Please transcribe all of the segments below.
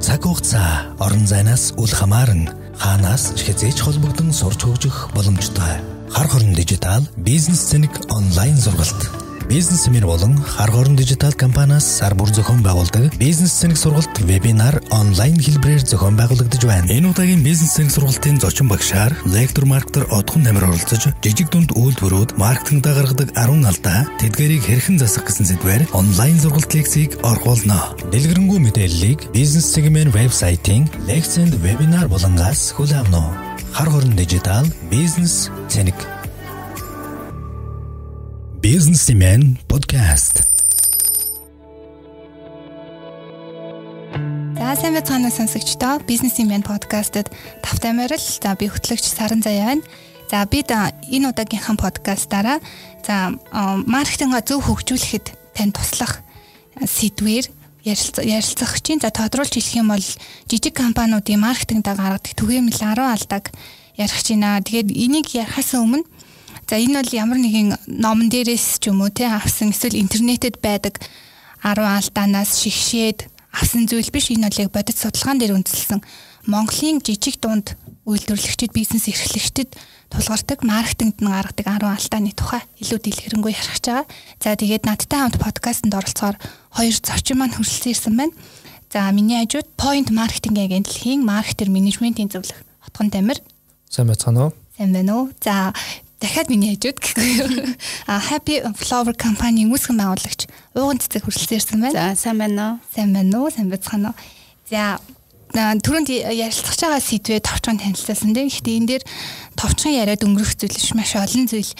Цаг хугацаа орон зайнаас үл хамааран хаанаас ч хязгаарч холбогдсон сурч хөгжих боломжтой. Хар хорон дижитал бизнес цэник онлайн сургалт Бизнес семинар болон хар хорон дижитал компаниас сар бүр зохион байгуулдаг бизнес цэник сургалт вебинар онлайн хэлбэрээр зохион байгуулагдаж байна. Энэ удаагийн бизнес цэник сургалтын зочин багшаар лектор маркетер Одхон Намир оролцож жижиг дунд үйлдвэрүүд маркетингда гаргадаг 10 алдаа тэдгэрийг хэрхэн засах гэсэн сэдвээр онлайн сургалт лекцийг орхуулно. Дэлгэрэнгүй мэдээллийг бизнес сегмент вебсайтын лекцэнд вебинар болонгаас хүлээмнэ. Хар хорон дижитал бизнес цэник Businessman podcast. За сайн байцгаана сонсогчдоо Businessman podcast-д тавтай морил за би хөтлөгч Саран заяа байна. За бид энэ удаагийнхаа подкастаараа за маркетинга зөв хөгжүүлэхэд тань туслах сэдвээр ярилцах чинь за тодруулж хэлэх юм бол жижиг компаниудын маркетингда гаргадаг түгээмэл 10 алдааг ярих чинь аа. Тэгээд энийг ярихаас өмнө За энэ бол ямар нэгэн номон дээрээс ч юм уу те авсан эсвэл интернетэд байдаг 10 алдаанаас шигшээд авсан зүйл биш энэ бол яг бодит судалгаан дээр үндэслэн Монголын жижиг дунд үйлдвэрлэгчид бизнес эрхлэгчдэд тулгардаг маркетингд нь гаргадаг 10 алдааны тухай илүү дэлгэрэнгүй ярих гэж байгаа. За тэгээд надтай хамт подкастт оролцохоор хоёр зочин маань хүрэлцэн ирсэн байна. За миний хажууд Point Marketing агентлагийн маркетер менежментийн зөвлөх Отгон Дамир. Сайн байцгаана уу? Сайн байна уу? За дахиад миний хажууд гэхгүй юу. А Happy Flower компанийн үүсгэн байгуулагч ууган цэцэг хүрэлцээрсэн байна. За сайн байна уу? Сайн байна уу? Сайн байцгаана уу? За түрүүнд ярилцах байгаа сэдвээ товчхон танилцуулсан тийм. Гэхдээ энэ дээр товчхон яриад өнгөрөх зүйл маш олон зүйл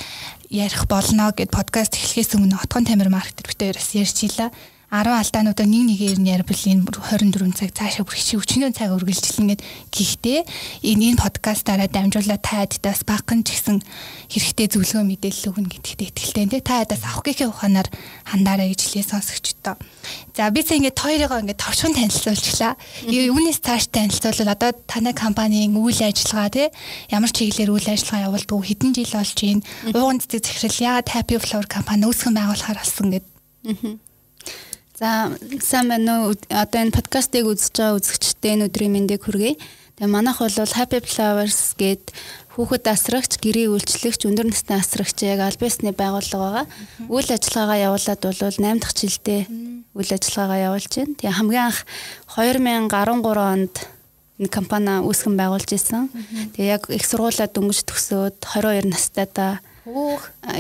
ярих болно гэд подкаст эхлэхээс өмнө отгон тамир маркетер битээрээс ярьж илаа. 10 алдаануудаа нэг нэгээр нь ярбал энэ 24 цаг цаашаа бүрх чи өчнөө цаг үргэлжилнэ гэд гэхдээ энэ энэ подкастаараа дамжуулаад та аддаас багхан ч гэсэн хэрэгтэй зөвлөгөө мэдээлэл өгнө гэдэгт итгэлтэй нэ та аддаас авах гэхээ ухаанаар хандаараа гэж хэлээ сонсогчдоо. За би сая ингээд хоёрыгоо ингээд товчхон танилцуулчлаа. Үүнээс цааш танилцуулбал одоо танай компанийн үйл ажиллагаа тий ямар чиглэлээр үйл ажиллагаа явуулдаг хэдэн жил болж байна. Ууган цэцэг захирал яагаад Happy Flower компани үүсгэн байгуулахаар болсон гэд. Аа За сайн байна уу? Одоо энэ подкастыг үзэж байгаа үзэгчдээ энэ өдрийн мэндийг хүргэе. Тэгээ манайх бол Happy Flowers гээд хүүхэд асрагч, гэрээ үйлчлэгч, өндөр насны асрагч яг аль биесны байгууллага байгаа. Үйл ажиллагаагаа явуулаад бол 8 дахь жилдээ үйл ажиллагаагаа явуулж байна. Тэгээ хамгийн анх 2013 онд энэ компани үүсгэн байгуулж исэн. Тэгээ яг их сургуулаа дөнгөж төгсөөд 22 настайдаа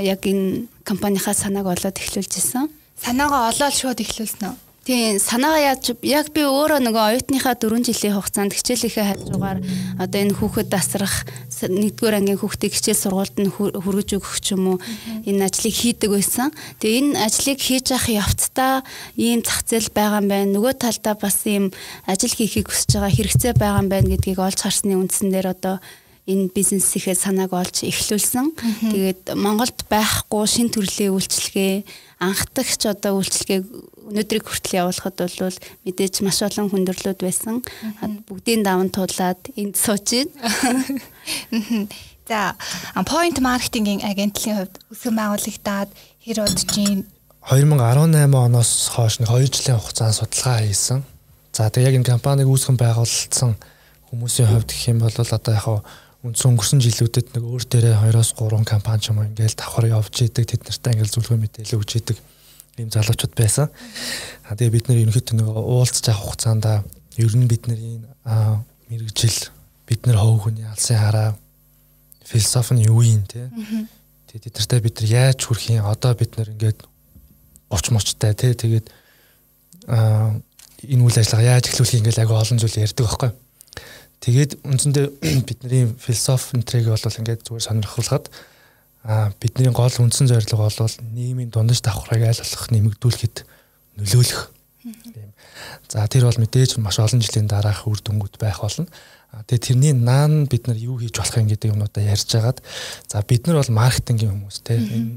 яг энэ компанийнхаа санааг олоод эхлүүлж исэн санаагаа олоод шууд эхлүүлсэн үү? Тийм санаагаа яаж яг би өөрөө нөгөө оюутныхаа 4 жилийн хугацаанд хичээлийнхээ хажуугаар одоо энэ хүүхэд дасрах нэгдүгээр ангийн хүүхдийг хичээл сургуульд нь хүргэж өгөх ч юм уу энэ ажлыг хийдэг байсан. Тэгээ энэ ажлыг хийж явах явцдаа ийм зах зээл байгаа юм байна. Нөгөө талдаа бас ийм ажил хийхийг хүсэж байгаа хэрэгцээ байгаа юм байна гэдгийг олж харсны үндсэн дээр одоо энэ бизнесийнхээ санааг олж эхлүүлсэн. Тэгээд Монголд байхгүй шин төрлийн үйлчлэгээ анхдагч одоо үйлчлэгийг өнөөдрийг хүртэл явуулахад бол мэдээж маш олон хүндрэлүүд байсан. Бүгдийн даван туулаад энд сууж байна. За, point marketing-ийн агентлагийн хувьд өсгөн байгуулагдаад хэр удаж чинь 2018 оноос хойш нэг 2 жилийн хугацаанд судалгаа хийсэн. За тэгээ яг энэ компаниг үүсгэн байгуулсан хүмүүсийн хувьд гэх юм бол одоо яг үндсэн өнгөрсөн жилүүдэд нэг өөр дээрээ 2-оос 3 компани ч юм уу ингээл давхар явж идэг тэд нартай ингээл зөвлөгөө мэдээлэл өгч идэг ийм залуучууд байсан. А тэгээ бид нэр ерөнхийдөө нэг уулзж авах хугацаанд ер нь бидний мэрэгжил бид нар хов хүний алсын хараа философи нь юу юм те. Тэгээ тэд нартай бид нар яаж хүрх юм одоо бид нар ингээд оч мочтой те тэгээд энэ үйл ажиллагаа яаж эхлүүлэх ингээл агай олон зүйл ярьдаг байхгүй. Тэгээд үндсэндээ бидний философи энтрийг бол ингээд зүгээр сонирхолгоод а бидний гол үндсэн зорилго бол нийгмийн дундаж давхрыг айл болох нэмэгдүүлэхэд нөлөөлөх. Тийм. За тэр бол мэдээж маш олон жилийн дараах үр дүнгууд байх болно. Тэгээ тэрний наан бид нар юу хийж болох юм гэдэг юмудаа ярьж хагаад за бид нар бол маркетингийн хүмүүс те энэ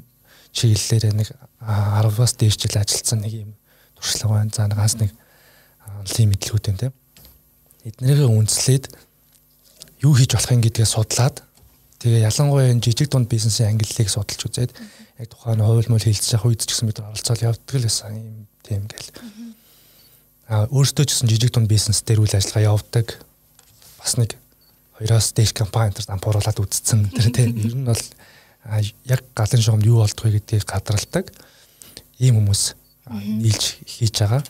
чиглэлээр нэг 10-аас дээш жил ажилласан нэг юм туршлага байна. За нэг хас нэг онлын мэдлэгүүд байна те эднэрийг үндэслээд юу хийж болох юм гэдгээ судлаад тэгээ ялангуяа энэ жижиг дунд бизнесийн ангиллыг судалж үзээд яг тухайн хууль мөл хэлцэж явах үед ч гэсэн бид оролцоод явдаг л байсан юм тийм гэл. а өөртөө ч гэсэн жижиг дунд бизнес дээр үйл ажиллагаа явуулдаг бас нэг хоёроос дээш компани дээр дампууруулад үзсэн тэр тийм. Ер нь бол яг галын шугамд юу болдох вэ гэдгийг гадралдаг ийм хүмүүс нийлж хийж байгаа.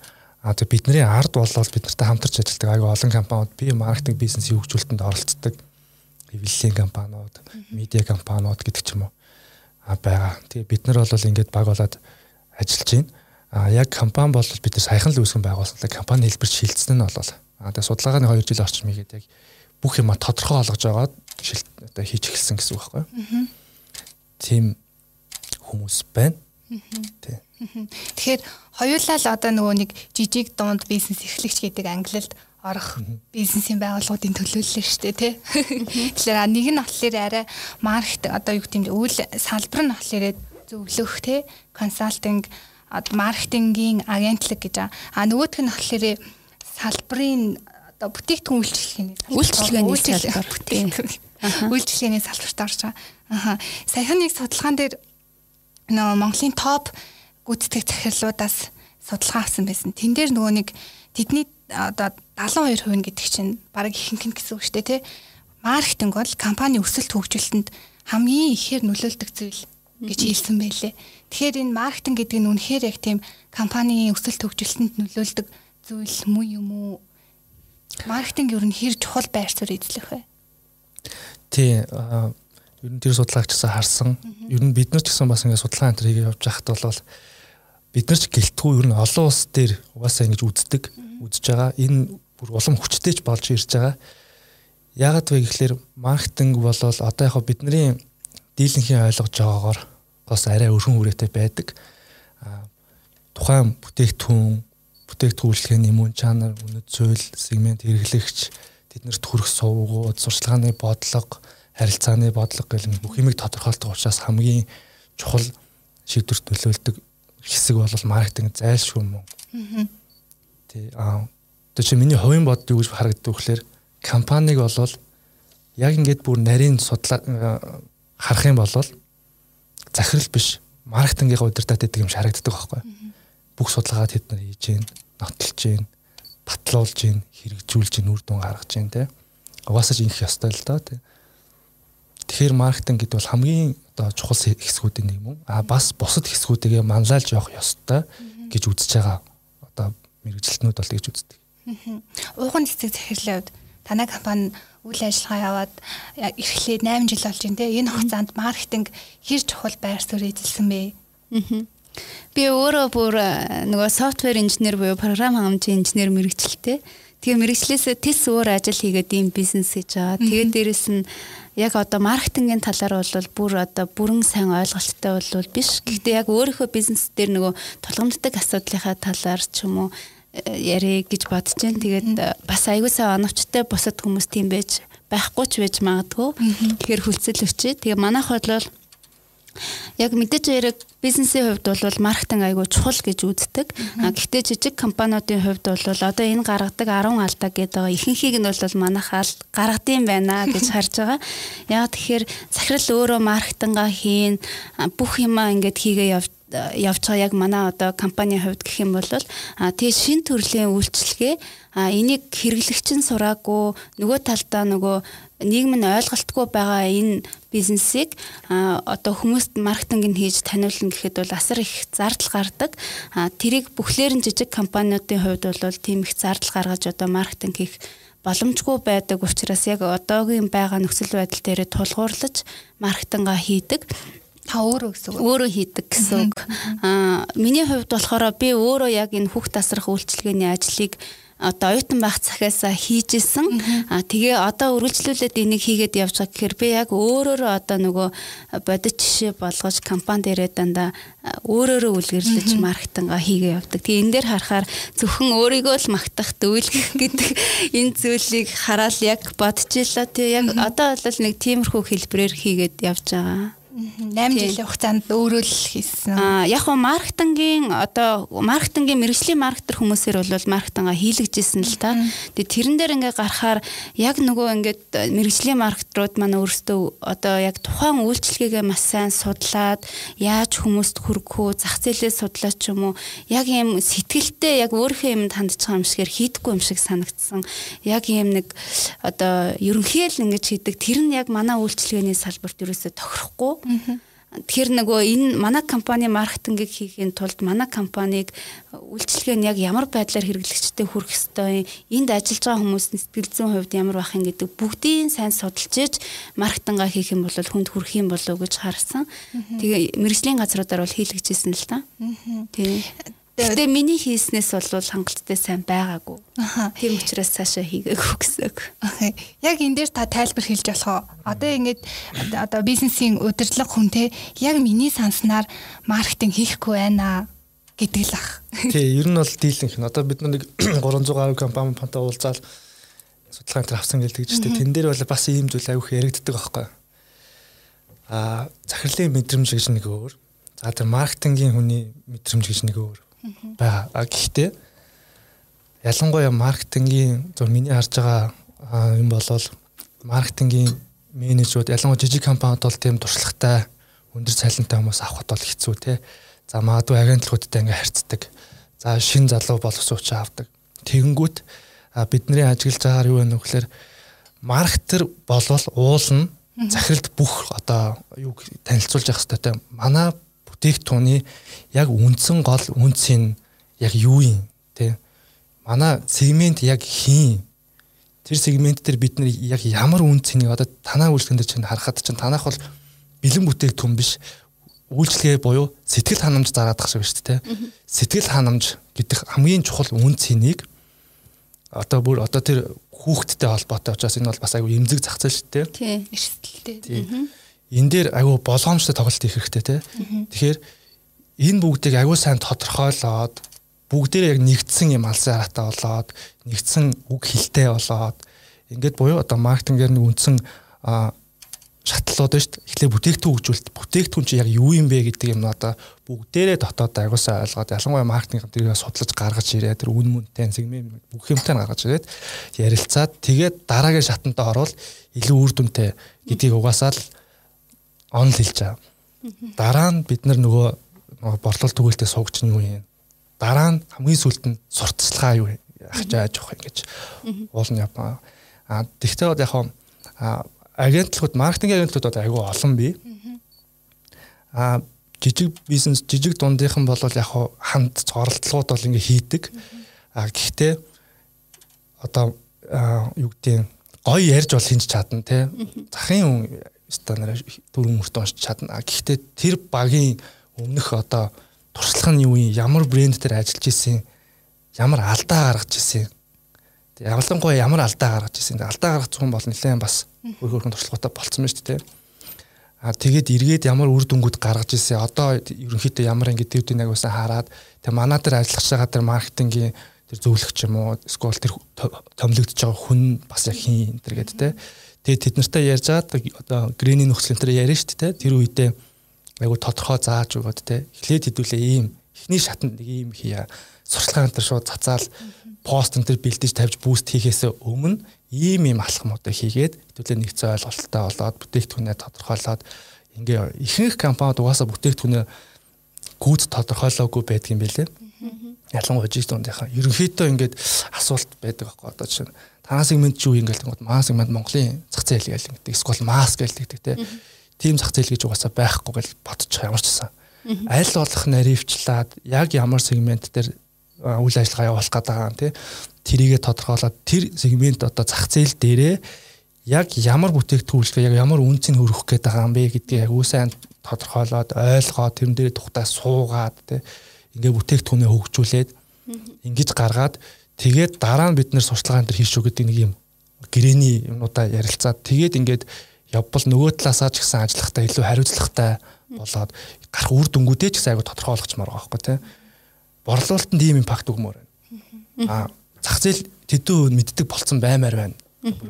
А тэг бидний ард болол бид нартай хамтарч ажилладаг аяга олон компаниуд би маркетинг бизнесийн хөгжүүлэлтэнд оролцдог. Хэвлэлийн компаниуд, медиа компаниуд гэдэг ч юм уу а байгаа. Тэгээ бид нар бол ингээд баг болоод ажиллаж байна. А яг компани бол бид нар саяхан л үүсгэн байгуулсан. Компани хэлбэр шилжсэн нь бол а тэгээ судалгааны 2 жил орчим игээд яг бүх юма тодорхой олгож шилт одоо хийж эхэлсэн гэсэн үг байхгүй юу? Тийм хүмүүс байна. Тийм. Тэгэхээр хоёулаа л одоо нөгөө нэг жижиг дунд бизнес эрхлэгч гэдэг ангилалд орох бизнесийн байгууллагуудын төлөөлөл шүү дээ тий. Тэгэхээр нэг нь болохоор арай маркет одоо юу гэдэм үйл салбар нь болохоор зөвлөх тий консалтинг маркетингийн агентлаг гэж аа. Нөгөөх нь болохоор салбарын одоо бүтээгдэхүүн үйлчлэгээний үйлчлэгээний салбар бүтээгдэхүүн үйлчлэгээний салбарт орж байгаа. Аха. Саяхан нэг судалгаан дээр нөгөө Монголын топ гүйцэтгэх захирлуудаас судалгаа авсан байсан. Тэн дээр нөгөө нэг тэдний одоо 72% нь гэдэг чинь баг ихэнх нь гэсэн үг шүү дээ тий. Маркетинг бол компани өсөлт хөгжүүлэлтэнд хамгийн ихээр нөлөөлдөг зүйл гэж хэлсэн байлээ. Тэгэхээр энэ маркетинг гэдэг нь үнэхээр яг тийм компанийн өсөлт хөгжүүлэлтэнд нөлөөлдөг зүйл муу юм уу? Маркетинг ер нь хэр чухал байр суурь эзлэх вэ? Тий, ер нь тэр судалгаагчсаа харсан. Ер нь бид нар ч гэсэн бас ингээд судалгаа энэ хийгээ явж байхад бол бид нар ч гэлтгүй ер нь олон улс дээр угаасаа ингэж үздэг, үзэж байгаа. Энэ бүр улам хүчтэйч болж ирж байгаа. Яагаад вэ гэхээр маркетинг бол одоо яг бидний дийлэнхийн ойлгож байгаагаар бас арай өргөн үрээтэй байдаг. Тухайн бүтээгдэхүүн, бүтээгдэхүүлэхний мөн чанар, үнэт зүйл, сегмент хэрэглэгч, тэднэрт хүрэх сувгууд, сурчлагын бодлого, харилцааны бодлого гэл бүх юмыг тодорхойлдог учраас хамгийн чухал шийдвэрт нөлөөлдөг хэсэг бол маркетинг зайлшгүй уу. Аа. Тий. Аа. Тэгээ чи миний хувийн бод юу гэж харагддаг вэхлээр компаниг болвол яг ингээд бүр нарийн судлаа харах юм бол захирал биш маркетингийн удирдаад байдаг юм харагддаг байхгүй. Бүх судалгаа тэд нар хийж гин, нотолж гин, батлуулж гин, хэрэгжүүлж гин, үр дүн гаргаж гин те. Угаасаа ч ингэх ёстой л доо те. Тэгэхээр маркетинг гэдэг бол хамгийн одоо чухал хэсгүүдийн нэг юм. А бас бусад хэсгүүдээ манлайлж явах ёстой гэж үзэж байгаа одоо мэрэгжилтнүүд бол гэж үздэг. Ууган цэцэг захирлын хувьд танай компани үйл ажиллагаа яваад эрхлээд 8 жил болж байна те. Энэ хугацаанд маркетинг хэр чухал байр суурь эзэлсэн бэ? Би өөрөө бүр нөгөө софтвер инженер буюу програм хангамжийн инженер мэрэгчлээ. Тэгээ мэрэгчлээсээ тис өөр ажил хийгээд ийм бизнес хийж байгаа. Тэгээд дээрэс нь яг одоо маркетингийн талаар бол бүр одоо бүрэн сайн ойлголттой бол биш. Гэхдээ яг өөрийнхөө бизнес дээр нөгөө тулгамддаг асуудлынхаа талаар ч юм уу э, ярэ гэж бодож байна. Тэгээд бас аягуулсаа оновчтой босод хүмүүс тийм байж байхгүй ч байж магадгүй. Тэгэхээр хүлцэл өчөө. Тэгээ манайх бол яг мэдээж яриг бизнесийн хувьд бол маркетинг айгүй чухал гэж үздэг. Гэхдээ жижиг компаниудын хувьд бол одоо энэ гаргадаг 10 алдаа гэдэг байгаа ихэнхийг нь бол манайх гаргадсан байна гэж харж байгаа. Яг тэгэхээр захирал өөрөө маркетингаа хийн бүх юмаа ингээд хийгээ явж явж байгаа яг манай одоо компанийн хувьд гэх юм бол а тэгээ шин төрлийн үйлчлэгээ а энийг хэрэглэгч нь сураагүй нөгөө талдаа нөгөө нийгэм нь ойлголтгүй байгаа энэ бизнесийг одоо хүмүүст маркетинг нь хийж таниулна гэхэд бол асар их зардал гардаг. Тэрийг бүхлээр нь жижиг компаниудын хувьд бол тийм их зардал гаргаж одоо маркетинг хийх боломжгүй байдаг учраас яг одоогийн байгаа нөхцөл байдал дээр тулгуурлаж маркетингаа хийдэг та өөрөө гэсэн үг. Өөрөө хийдэг гэсэн үг. Аа миний хувьд болохоор би өөрөө яг энэ хүүхд тасрах үйлчилгээний ажлыг одоо оюутан байх цахиасаа хийжсэн. А тэгээ одоо үргэлжлүүлээд энийг хийгээд явж байгаа гэхээр би яг өөрөөрөө одоо нөгөө бодит жишээ болгож компани дээрээ дандаа өөрөөрөө үлгэрлэж маркетинга хийгээ явдаг. Тэгээ энэ дээр харахаар зөвхөн өөрийгөө л магтах дүүлгэх гэдэг энэ зүйлийг хараад яг бодчихлаа. Тэгээ яг одоо бол нэг тиймэрхүү хэлбэрээр хийгээд явж байгаа. 8 жилийн хугацаанд өөрөө л хийсэн. Аа яг хоо маркетингийн одоо маркетингийн мэрэгжлийн маркетер хүмүүсээр бол маркетинга хийлгэжсэн л та. Тэгээ тэрэн дээр ингээ гарахаар яг нөгөө ингээд мэрэгжлийн маркетрууд манай өөрсдөө одоо яг тухайн үйлчлэгээ маш сайн судлаад яаж хүмүүст хүргэх үү, зах зээлээ судлаад ч юм уу яг ийм сэтгэлтэй яг өөрийнхөө юм байгаа юм шигээр хийдэггүй юм шиг санагдсан. Яг ийм нэг одоо ерөнхийд л ингэж хийдэг. Тэр нь яг манай үйлчлэгээний салбарт ерөөсөө тохирохгүй Тэгэхээр нөгөө энэ манай компани маркетингийг хийхин тулд манай компаниг үйлчлэгээ нь яг ямар байдлаар хэрэглэгчтэй хүрэх ёстой, энд ажиллаж байгаа хүмүүсийн сэтгэл зүйн хувьд ямар байх юм гэдэг бүгдийг сайн судалж иж маркетингаа хийх юм бол хүнд хүрэх юм болов уу гэж харсан. Тэгээ мэрэгжлийн газруудаар бол хийлгэжсэн л та. Тийм. Гэтэ миний хийснээс бол хангалттай сайн байгаагүй. Тийм учраас цаашаа хийгээгүй гэсэн. Яг энэ дээр та тайлбар хэлж болох уу? Одоо ингэж одоо бизнесийн удирдлага хүн те яг миний санснаар маркетинг хийхгүй байна гэдэг л ах. Тий, ер нь бол дийлэнх нь. Одоо бид нэг 300 гаруй компани панта уулзаал судалгаа энэ авсан гэлдэг ч тийм. Тэн дээр бол бас ийм зүйл аюух яригддаг байхгүй. Аа, захирлын мэдрэмж гэж нэг өөр. За тэр маркетингийн хүний мэдрэмж гэж нэг өөр байгаа. А гэхдээ ялангуяа маркетингийн зөв миний харж байгаа юм болол маркетингийн менежүүд ялангуяа жижиг компаниуд бол тийм туршлагатай өндөр цалинтай хүмүүс авахд бол хэцүү те. За магадгүй агентлагуудтай ингээ харьцдаг. За шин залуу боловсруучч авдаг. Тэгэнгүүт бидний ажиглаж байгаагаар юу вэ нөхлөөр маркетер болвол уулна захиралд бүх одоо юу танилцуулж явах хэрэгтэй. Манай бүтээгдэхүүний яг үндсэн гол үнцийн яг юу юм те манай сегмент яг хийн тэр сегмент дээр бид нар яг ямар үнцнийг одоо танаа үйлчлэгэн дээр чинь харахад чинь танах бол бэлэн бүтээгдэхүүн биш. Үйлчлэгээ буюу сэтгэл ханамж зараад тах шиг шүү дээ сэтгэл ханамж гэдэг хамгийн чухал үнцнийг одоо бүр одоо тэр хүүхдтэй холбоотой учраас энэ бол бас айгүй эмзэг зах зээл шүү дээ. Тий эрсдэлтэй энэ дээр айгүй болгоомжтой тоглолт хийх хэрэгтэй те. Тэгэхээр энэ бүгдийг айгүй сайн тодорхойлоод бүгдээрээ яг нэгдсэн юм алсын хараатай болоод нэгдсэн үг хэлтэй болоод ингээд буюу одоо маркетингээр нэг үндсэн шатлууд шүү дээ. Эхлээ бүтээгдэхүүн хөгжүүлэлт бүтээгдэхүүн чи яг юу юм бэ гэдэг юм одоо бүгдээрээ дотоод аягуулсаа ойлгоод ялангуяа маркетинг тэрийг судлаж гаргаж ирээд тэр үн мөнтэй сегмент бүх юмтай гаргаж ирээд ярилцаад тэгээд дараагийн шатантаа орвол илүү үр дүнтэй гэдгийг угаасаа л онл хэлж байгаа. Дараа нь бид нар нөгөө борлуулалт түгээлтэй суугч нь юу юм? Дараа нь хамгийн сүүлд нь сурталчилгаа юу ахиж яаж явах ингэж уулын яваа. А тэгтээ яг хаа агентлагууд маркетинг агентлагууд айгүй олон бий. А жижиг бизнес жижиг дундийнхан бол яг ханд зорилтлууд бол ингээ хийдэг. А гэхдээ одоо юу гэдэг гоё ярьж бол хинж чадна те. Захын стандараа дөрвөн мөртөө уншиж чадна. Гэхдээ тэр багийн өмнөх одоо туршлага нь юу юм? Ямар брэнд дээр ажиллаж исэн? Ямар алдаа гаргаж исэн? Ямарлангуй ямар алдаа гаргаж исэн? Алдаа гаргах хүн бол нэлээд бас өөр өөрхөн туршлагатай болцсон байна шүү дээ. А тэгээд эргээд ямар үр дүнгууд гаргаж ирсэн. Одоо ерөнхийдөө ямар ингэ дэвдэн агуулсан хараад тэг манай дээр ажиллаж байгаа тэр маркетингийн тэр зөвлөгч юм уу эсвэл тэр томилогдож байгаа хүн бас яг хин энэ төр гэдэг те. Тэгээд тэд нартай ярьж байгаад одоо грэний нөхцөл энэ яриа шүү дээ. Тэр үедээ айгу тодорхой зааж өгöd те. Эхлээд хэдүүлээ ийм эхний шатанд нэг ийм хийя. Сурчлагын энэ шууд цацаал пост энэ бэлдэж тавьж буст хийхээс өмнө ийм ийм алхмуудыг хийгээд хэдүүлээ нэгцэн ойлголттой болоод бүтээгдэхүүнээ тодорхойлоод ингээ ихэнх компаниуд угаасаа бүтээгдэхүүнээ гүйд тодорхойлоогүй байдгийн байлээ. Ялангуяа жижиг дундынхаа ерөнхийдөө ингээд асуулт байдаг байхгүй одоо жишээ танаа сегмент юу юм гээл маа сегмент Монголын зах зээл гээл гэдэг. Эсвэл маск гээл гэдэг те. Тим зах зээл гэж угаасаа байхгүй гэл бодчих ямар ч гэсэн. Аль болох наривчлаад яг ямар сегмент дээр үйл ажиллагаа явуулах гэдэг юм те. Тэрийгэ тодорхойлоод тэр сегмент одоо зах зээл дээрээ яг ямар бүтээгдэхүүн яг ямар үнцийг хөрөх гээд байгаа юм бэ гэдгийг яг үсэн тодорхойлоод ойлгоод тэрэн дээр тухтай суугаад те ингээ бүтээгдэхүүнээ хөгжүүлээд ингэж гаргаад Тэгээд дараа нь бид нэр сурчлагаан дээр хийш үү гэдэг нэг юм гэрэний юмудаа ярилцаад тэгээд ингээд явбал нөгөө талаасаа ч гэсэн ажиллахтаа илүү хариуцлагатай болоод гарах үр дүнгуудээ ч гэсэн айгу тодорхойлгочмоор байгаа байхгүй тий. Борлуулалтанд ийм импакт өгмөр байна. Аа зах зээл тэдүү мэддэг болцсон баймаар байна.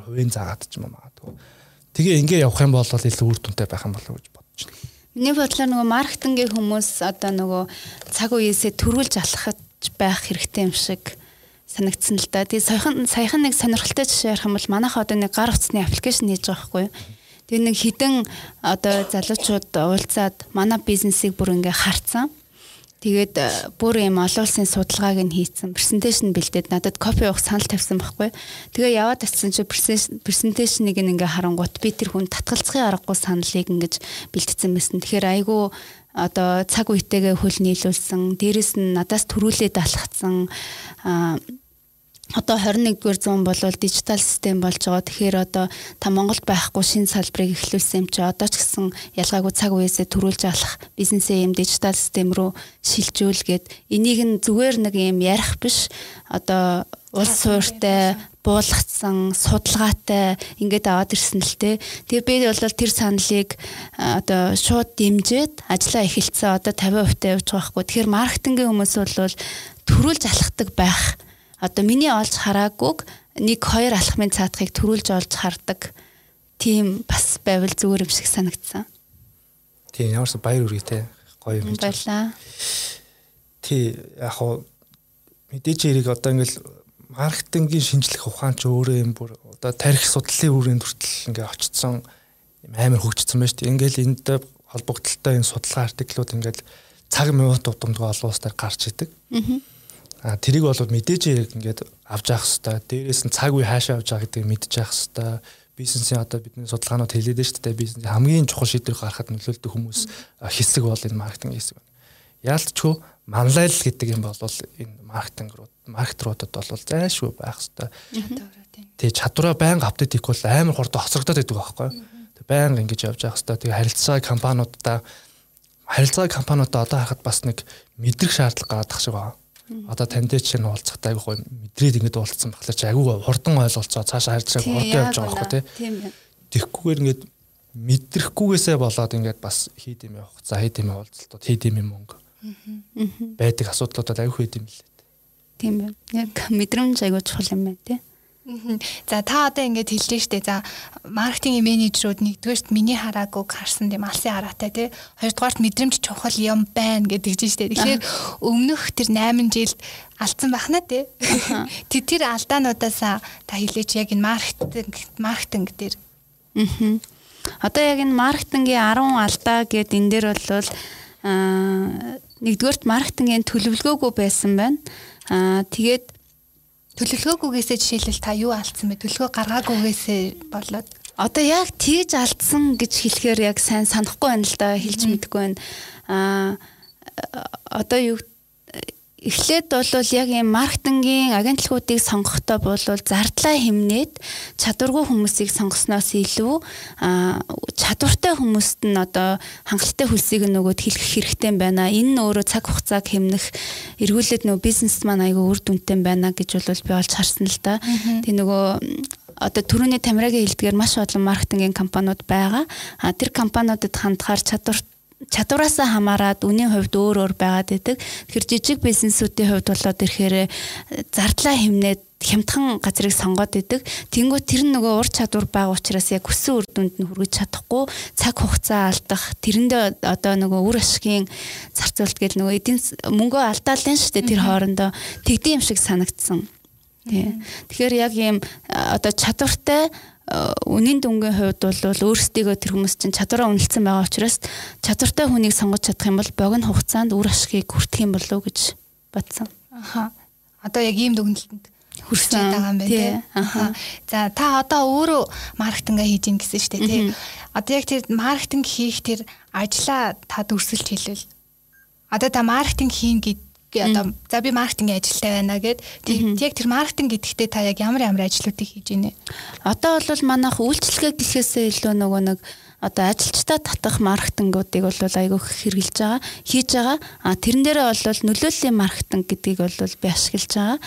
Хувийн заагаад ч юм магадгүй. Тэгээ ингээ явах юм бол илүү үр дүнтэй байх юм болов уу гэж бодож байна. Миний бодлоор нөгөө маркетингийн хүмүүс одоо нөгөө цаг үеэсээ төрүүлж алхаж байх хэрэгтэй юм шиг санагдсан л да. Тэгээ саяхан саяхан нэг сонирхолтой жишээ ярих юм бол манайх одоо нэг гар утасны аппликейшн хийж байгаа байхгүй юу? Тэгээ нэг хідэн одоо залуучууд уулзаад манай бизнесийг бүр ингээ харцсан. Тэгээд э, бүр юм олон улсын судалгааг нь хийцэн, презентацийн бэлдээд надад копи явах санал тавьсан байхгүй. Тэгээ яваад очсон чи презентацийг ингээ харангуут би тэр хүн татгалзахын аргагүй саналыг ингэж бэлдсэн байсан. Тэгэхээр айгүй одоо цаг үетэйгээ хөл нийлүүлсэн, дээрэс нь надаас төрүүлээд алхацсан одоо 21-р зуун бол дижитал систем болж байгаа. Тэгэхээр одоо та Монголд байхгүй шинэ салбарыг эхлүүлсэн юм чи одоо ч гэсэн ялгаагүй цаг үеэсээ төрүүлж авах бизнесээ юм дижитал систем рүү шилжүүлгээд энийг нь зүгээр нэг юм ярих биш одоо улс суурьтай буулгацсан судалгаатай ингээд аваад ирсэн л те. Тэгээ би бол тэр саналыг одоо шууд дэмжиж ажиллаа эхэлсэн. Одоо 50% та явж байгаа хгүй. Тэгэхээр маркетингийн хүмүүс бол төрүүлж алхдаг байх одоо миний олж хараагүйг нэг хоёр алхмын цаатахыг төрүүлж олж хардаг тийм бас байвал зүгээр юм шиг санагдсан. Тийм ямарсан баяр үргээтэй гоё юм. Баярлаа. Тий яг хоо мэдээж хэрэг одоо ингээл маркетингийн шинжлэх ухаан ч өөрөө юм бүр одоо тарих судлалын үрийн хүртэл ингээ очсон амар хөгжсөн байж тээ. Ингээл энд холбогдлолтой энэ судалгаа артиклууд ингээл цаг минут удамдгаа олон улс дээр гарч идэг. Аа А тэрийг бол мэдээж ингээд авч явах хэвээр. Дээрээс нь цаг үе хаашаа авч байгаа гэдгийг мэдчих хэвээр. Бизнесийн одоо бидний судалгаанууд хэлээд байна шүү дээ. Бизнесийн хамгийн чухал шийдвэр гаргахад нөлөөлдөг хүмүүс хэсэг бол энэ маркетинг хэсэг байна. Яалтчгүй манлайл гэдэг юм бол энэ маркетингрууд маркетруудад бол зайлшгүй байх хэвээр. Тэгээ чадвараа байнга апдейт хийх бол амар хурд хоцрогдоод байдаг байхгүй юу? Тэгээ байнга ингэж явж явах хэвээр. Тэгээ харилцаа компаниудаа харилцаа компаниудаа одоо харахад бас нэг мэдрэх шаардлага гараад ах шиг байна Одоо таньд чинь уулзахтай айгүй мэдрээд ингэж уулзсан баглаа чи айгүй хурдан ойлголцоо цаашаа харж байгаа хурдан явж байгаа байхгүй тийм тэгхгүйгээр ингэж мэдрахгүйгээсээ болоод ингээд бас хийд юм явах. За хийд юм уулзалтууд хийд юм мөнгө. байдаг асуудлуудад айгүй хийд юм лээ. Тийм байна. Яг мэдрэмж айгүй чухал юм байна тий. За та одоо ингэж хэлж штэ. За маркетинг менежерүүд нэгдүгээрт миний хараагүй харсан тийм алсын хараатай тий. Хоёрдугаарт мэдрэмж чухал юм байна гэдэг чинь штэ. Тэгэхээр өмнөх тэр 8 жилд алдсан бахна тий. Тэг тэр алдаануудаас та хэлээч яг энэ маркетинг маркетинг дээр. Аа. Одоо яг энэ маркетингийн 10 алдаа гэд энэ дээр бол аа нэгдүгээрт маркетингийн төлөвлөгөөгүй байсан байна. Аа тэгээд Төлөвлөгөөгүйгээсээ жишээлбэл та юу алдсан бэ? Төлөвлөгөө гаргаагүйгээсээ болоод одоо яг тэгж алдсан гэж хэлэхээр яг сайн санахгүй байна л да хэлж мэдэхгүй байна. Аа одоо юу эхлээд бол яг ийм маркетингийн агентлагуудыг сонгохдоо бол зардлаа хэмнээд чадваргүй хүмүүсийг сонгосноос илүү чадвартай хүмүүст нь одоо хангалттай хөлсийг нөгөөд хэлэх хэрэгтэй байна. Энэ нь өөрөө цаг хугацааг хэмнэх эргүүлээд нөгөө бизнес маань айгүй үр дүнтэй байна гэж бол би олж харсан л да. Тэг нөгөө одоо төрөний тамирагийн хэлдгээр маш олон маркетингийн компаниуд байгаа. А тэр компаниудад хандахаар чадвар чадвараасаа хамаарат үнийн хувьд өөр өөр байгаад байдаг. Тэгэхээр жижиг бизнесүүдийн хувьд болоод ирэхээр э, зардлаа хэмнээд хямдхан газрыг сонгоод идэг. Тэнгүү тэр нөгөө ур чадвар байгаа учраас яг хүссэн үр дүнд нь хүргэж чадахгүй цаг хугацаа алдах тэрэндээ одоо нөгөө үр ашигын зарцуулт гэл нөгөө эдийн мөнгөө алдаалын шүү дээ тэр хоорондоо тэгдэм юм шиг санагдсан. Тэгэхээр яг ийм одоо чадвартай үнийн дүнгийн хувьд бол өөрсдийгөө тэр хүмүүс чинь чадвараа үнэлсэн байгаа учраас чадвартай хүнийг сонгож чадах юм бол богино хугацаанд үр ашигыг хүртэх юм болов уу гэж бодсон. Аха. Одоо яг ийм дүгнэлтэнд хүрсэж байгаа юм байна тий. Аха. За та одоо өөрөө маркетинга хийж ийн гэсэн шүү дээ тий. Одоо яг тэр маркетинг хийх тэр ажлаа та дүрсэлж хэлвэл одоо та маркетинг хийн гэдэг одоо за би маркетингийн ажилтай байна гэд яг тэр маркетинг гэдэгтээ та яг ямар ямар ажлуудыг хийж байна вэ? Одоо бол манайх үйлчлэгээ гэхээсээ илүү нөгөө нэг одоо ажилчдаа татах маркетингуудыг бол айгүй хэрэгжилж байгаа хийж байгаа. А тэрэн дээрээ бол нөлөөллийн маркетинг гэдгийг бол би ашиглаж байгаа.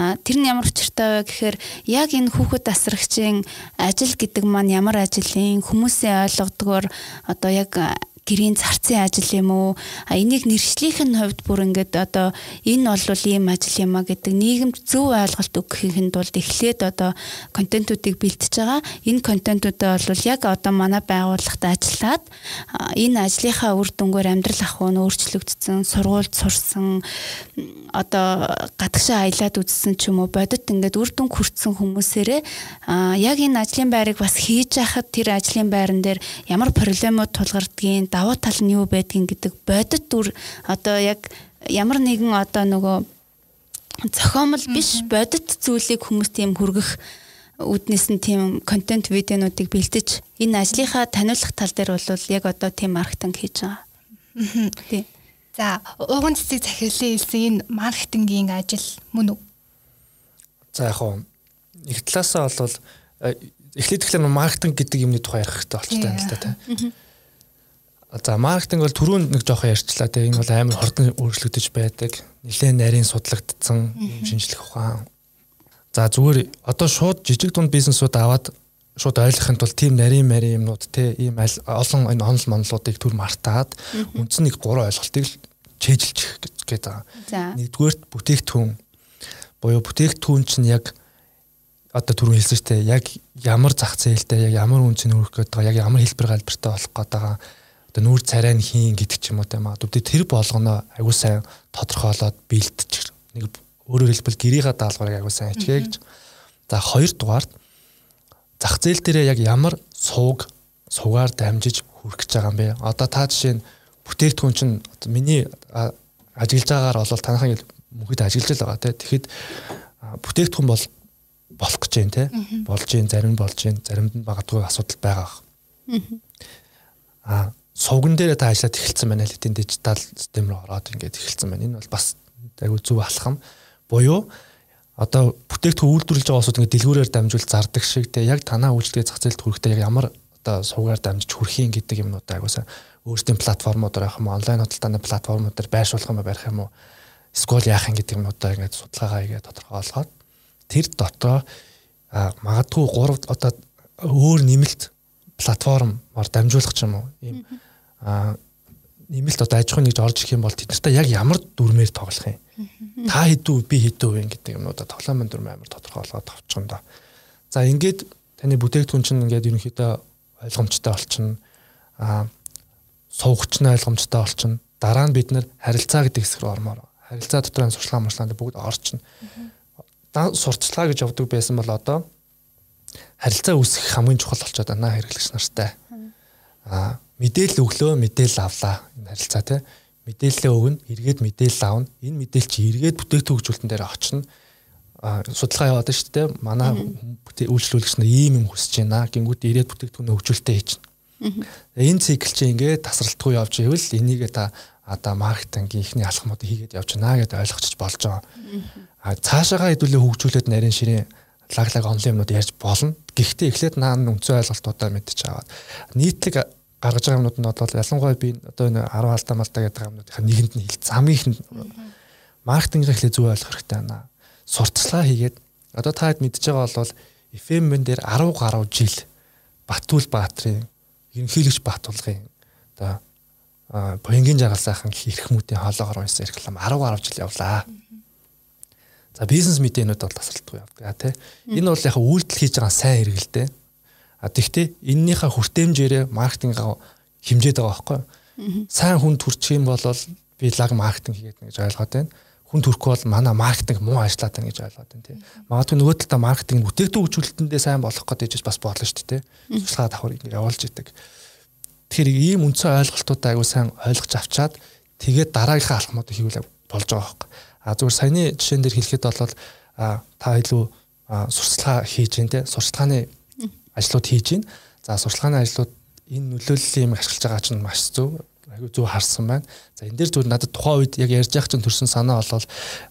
А тэр нь ямар учиртай вэ гэхээр яг энэ хүүхэд асрагчийн ажил гэдэг маань ямар ажил юм хүмүүсийн ойлгодгоор одоо яг гэрийн зарцын ажил юм уу? Энийг нэршлийнх нь хувьд бүр ингээд одоо энэ бол ийм ажил юм а гэдэг нийгэмд зөв ойлголт өгөхийн тулд эхлээд одоо контентуудыг бэлтэж байгаа. Энэ контентуудаа бол яг одоо манай байгууллагад ажиллаад энэ ажлынхаа үр дүнгээр амьдрал ахуй нь өөрчлөгдсөн сургуульд сурсан одоо гадагшаа аялаад үзсэн ч юм уу бодит ингээд үр дүн хүртсэн хүмүүсээрээ яг энэ ажлын байрыг бас хийж яхад тэр ажлын байран дээр ямар проблемууд тулгардгийг давуу тал нь юу байдгийг гэдэг бодит үр одоо яг ямар нэгэн одоо нөгөө зохиомл биш бодит зүйлийг хүмүүс тийм хүргэх үүднээс нь тийм контент видеонуудыг бэлдэж энэ ажлынхаа таниулах тал дээр бол яг одоо тийм маркетинг хийж байгаа. Тий. За, ууган цэцэг захирлын хэлсэн энэ маркетингийн ажил мөн үү? За яг хоо нэг талаасаа бол э, эхлээд тэгэхээр маркетинг гэдэг юмны тухай ярих хэрэгтэй болчтой байна л тийм. За маркетинг бол түрүүнд нэг жоохон ярьчлаа те. Энэ бол амар хордон өөрчлөгдөж байдаг. Нилээн нарийн судлагдсан шинжлэх ухаан. За зүгээр одоо шууд жижиг дунд бизнесүүд аваад шууд ойлгохын тулд тийм нарийн марийн юмнууд те ийм олон энэ онл монлуудыг төр мартаад үндсэн нэг гурван ойлголтыг л чэйжилчих гэж байгаа. Нэгдүгээрт бүтээгдэхүүн буюу бүтээгдэхүүн чинь яг одоо түрүү хэлсэн шүү дээ. Яг ямар зах зээлтэй яг ямар үн цэн өрөх байгаа яг ямар хэлбэр галбартай болох байгаа одоо нүүр царай нь хийн гэдэг ч юм уу те магадгүй тэр болгоно аягүй сайн тодорхойлоод бэлтчих нэг өөрөөр хэлбэл гэрийнхаа даалгаврыг аягүй сайн хичгээ гэж. За хоёр дугаард зах зээл дээр яг ямар сууг сугаар дамжиж хүрэх гэж байгаа юм бэ? Одоо та жишээ нь бүтээгдэхүүн чинь миний ажиглаж байгаагаар бол танахын мөнхөд ажиглаж байгаа те. Тэгэхэд бүтээгдэхүүн бол болох гэж байна те. Болж гин зарим нь болж гин заримд нь багадгүй асуудал байгаа. Аа сувган дээр та ажиллаад эхэлсэн байна л эдийн дижитал систем рүү ороод ингээд эхэлсэн байна. Энэ бол бас айгүй зөв алхам. Буюу одоо бүтээгдэхүүн үйлдвэрлэж байгаа улсууд ингээд дэлгүүрээр дамжуул зардаг шиг те. Яг танаа үйлчлэгээ зах зээлд хүрэхдээ яг ямар одоо сувгаар дамжиж хүрхийн гэдэг юмнуудаа айгуусаа өөрсдийн платформудаар явах юм онлайн худалдааны платформудаар байршуулах юм барих юм уу? Эсвэл яах юм гэдэг юмнуудаа ингээд судалгаагаа игээ тодорхойлгоод тэр дотроо магадгүй 3 одоо өөр нэмэлт платформоор дамжуулах ч юм уу? Ийм нэмэлт одоо аж ахуйн нэгж орж ирэх юм бол тэднэртэй яг ямар дүрмээр тоглох юм. Та хэдүү би хэдүү вэ гэдэг юмнуудаа тоглоомын дүрм амар тодорхойлоод авчихна да. За ингээд таны бүтээгдэхүүн чинь ингээд ерөнхийдөө ойлгомжтой болчихно. а суугчны ойлгомжтой болчихно. Дараа нь бид нэр харилцаа гэдэг хэсэг рүү ормоор. Харилцаа дотор энэ сурчлага мурчлаганд бүгд орчихно. Сурталчилгаа гэж явдаг байсан бол одоо харилцаа үүсгэх хамгийн чухал болчиход байна хэрэглэгч нартай. Аа мэдээлэл өглөө мэдээлэл авлаа энэ харилцаа тий. Мэдээлэлээ өгнө, эргээд мэдээлэл авна. Энэ мэдээлэл чи эргээд бүтээгдэхүүн хөгжүүлэлтэн дээр очино. Аа судалгаа яваад шүү дээ. Манай үйлчлүүлэгч нар ийм юм хүсэж байна. Гингүүд ирээд бүтээгдэхүүн хөгжүүлэлтээ хийчихнэ. Энэ цикл чи ингээд тасралтгүй явж ивэл энийгээ та одоо маркетингийн ихний алхмуудыг хийгээд явж байна гэдээ ойлгочих болж байгаа. А цаашаагаа хэдүүлээ хөгжүүлээд нарийн ширээ лаглаг онлайн юмнууд ярьж болно. Гэхдээ эхлээд наан үндсэн ойлголтуудаа мэдчих аваад нийтлэг гаргаж байгаа юмнууд нь бол ялангуяа би одоо энэ 10 алдаа малдаа гэдэг юмнуудынхаа нэгэнд нь хэл замынх нь маркетинг ихлэ зүг ойлгох хэрэгтэй байна. Сурталчилгаа хийгээд одоо та хэд мэдж байгаа бол FM-ын дээр 10 гаруй жил Батүл Баатрин ерөнхийлөгч Батулгын одоо Боингийн жаргал сайхан эрх мүүдийн хоолоогоор унсан реклам 10 гаруй жил явлаа. За бизнес мэдээнүүд бол тасралтгүй явдаг тий. Энэ бол яг үйлдэл хийж байгаа сайн хэрэгэлтэй. Тэгвэл эннийхээ хүртээмжээрээ маркетинг хэмжээд байгаа байхгүй юу? Сайн хүнд хүрчих юм бол би лаг маркетинг хийгээд гэж ойлгоод байна. Хүн төрөх бол манай маркетинг муу ажиллаад байна гэж ойлгоод байна тий. Магадгүй нөгөө талдаа маркетинг бүтээгдэхүүн хөгжүүлэлтэндээ сайн болох гэдэг бас бодлоо шүү дээ тий. Туслахаа давхар ингэ явуулж идэг. Тэгэхээр ийм үндсэн ойлголтуудаа аягүй сайн ойлгож авчаад тэгээд дараагийнхаа алхмуудыг хийвэл болж байгаа байхгүй. А зүгээр саяны жишээн дээр хэлэхэд бол та илүү сурталчилгаа хийж гин те сурталчилгааны ажлууд хийж гин. За сурталчилгааны ажлууд энэ нөлөөллийн юм ашиглаж байгаа чинь маш зөв айгүй зөв харсан байна. За энэ дээр зүгээр надад тухайн үед яг ярьж байгаа чинь төрсэн санаа бол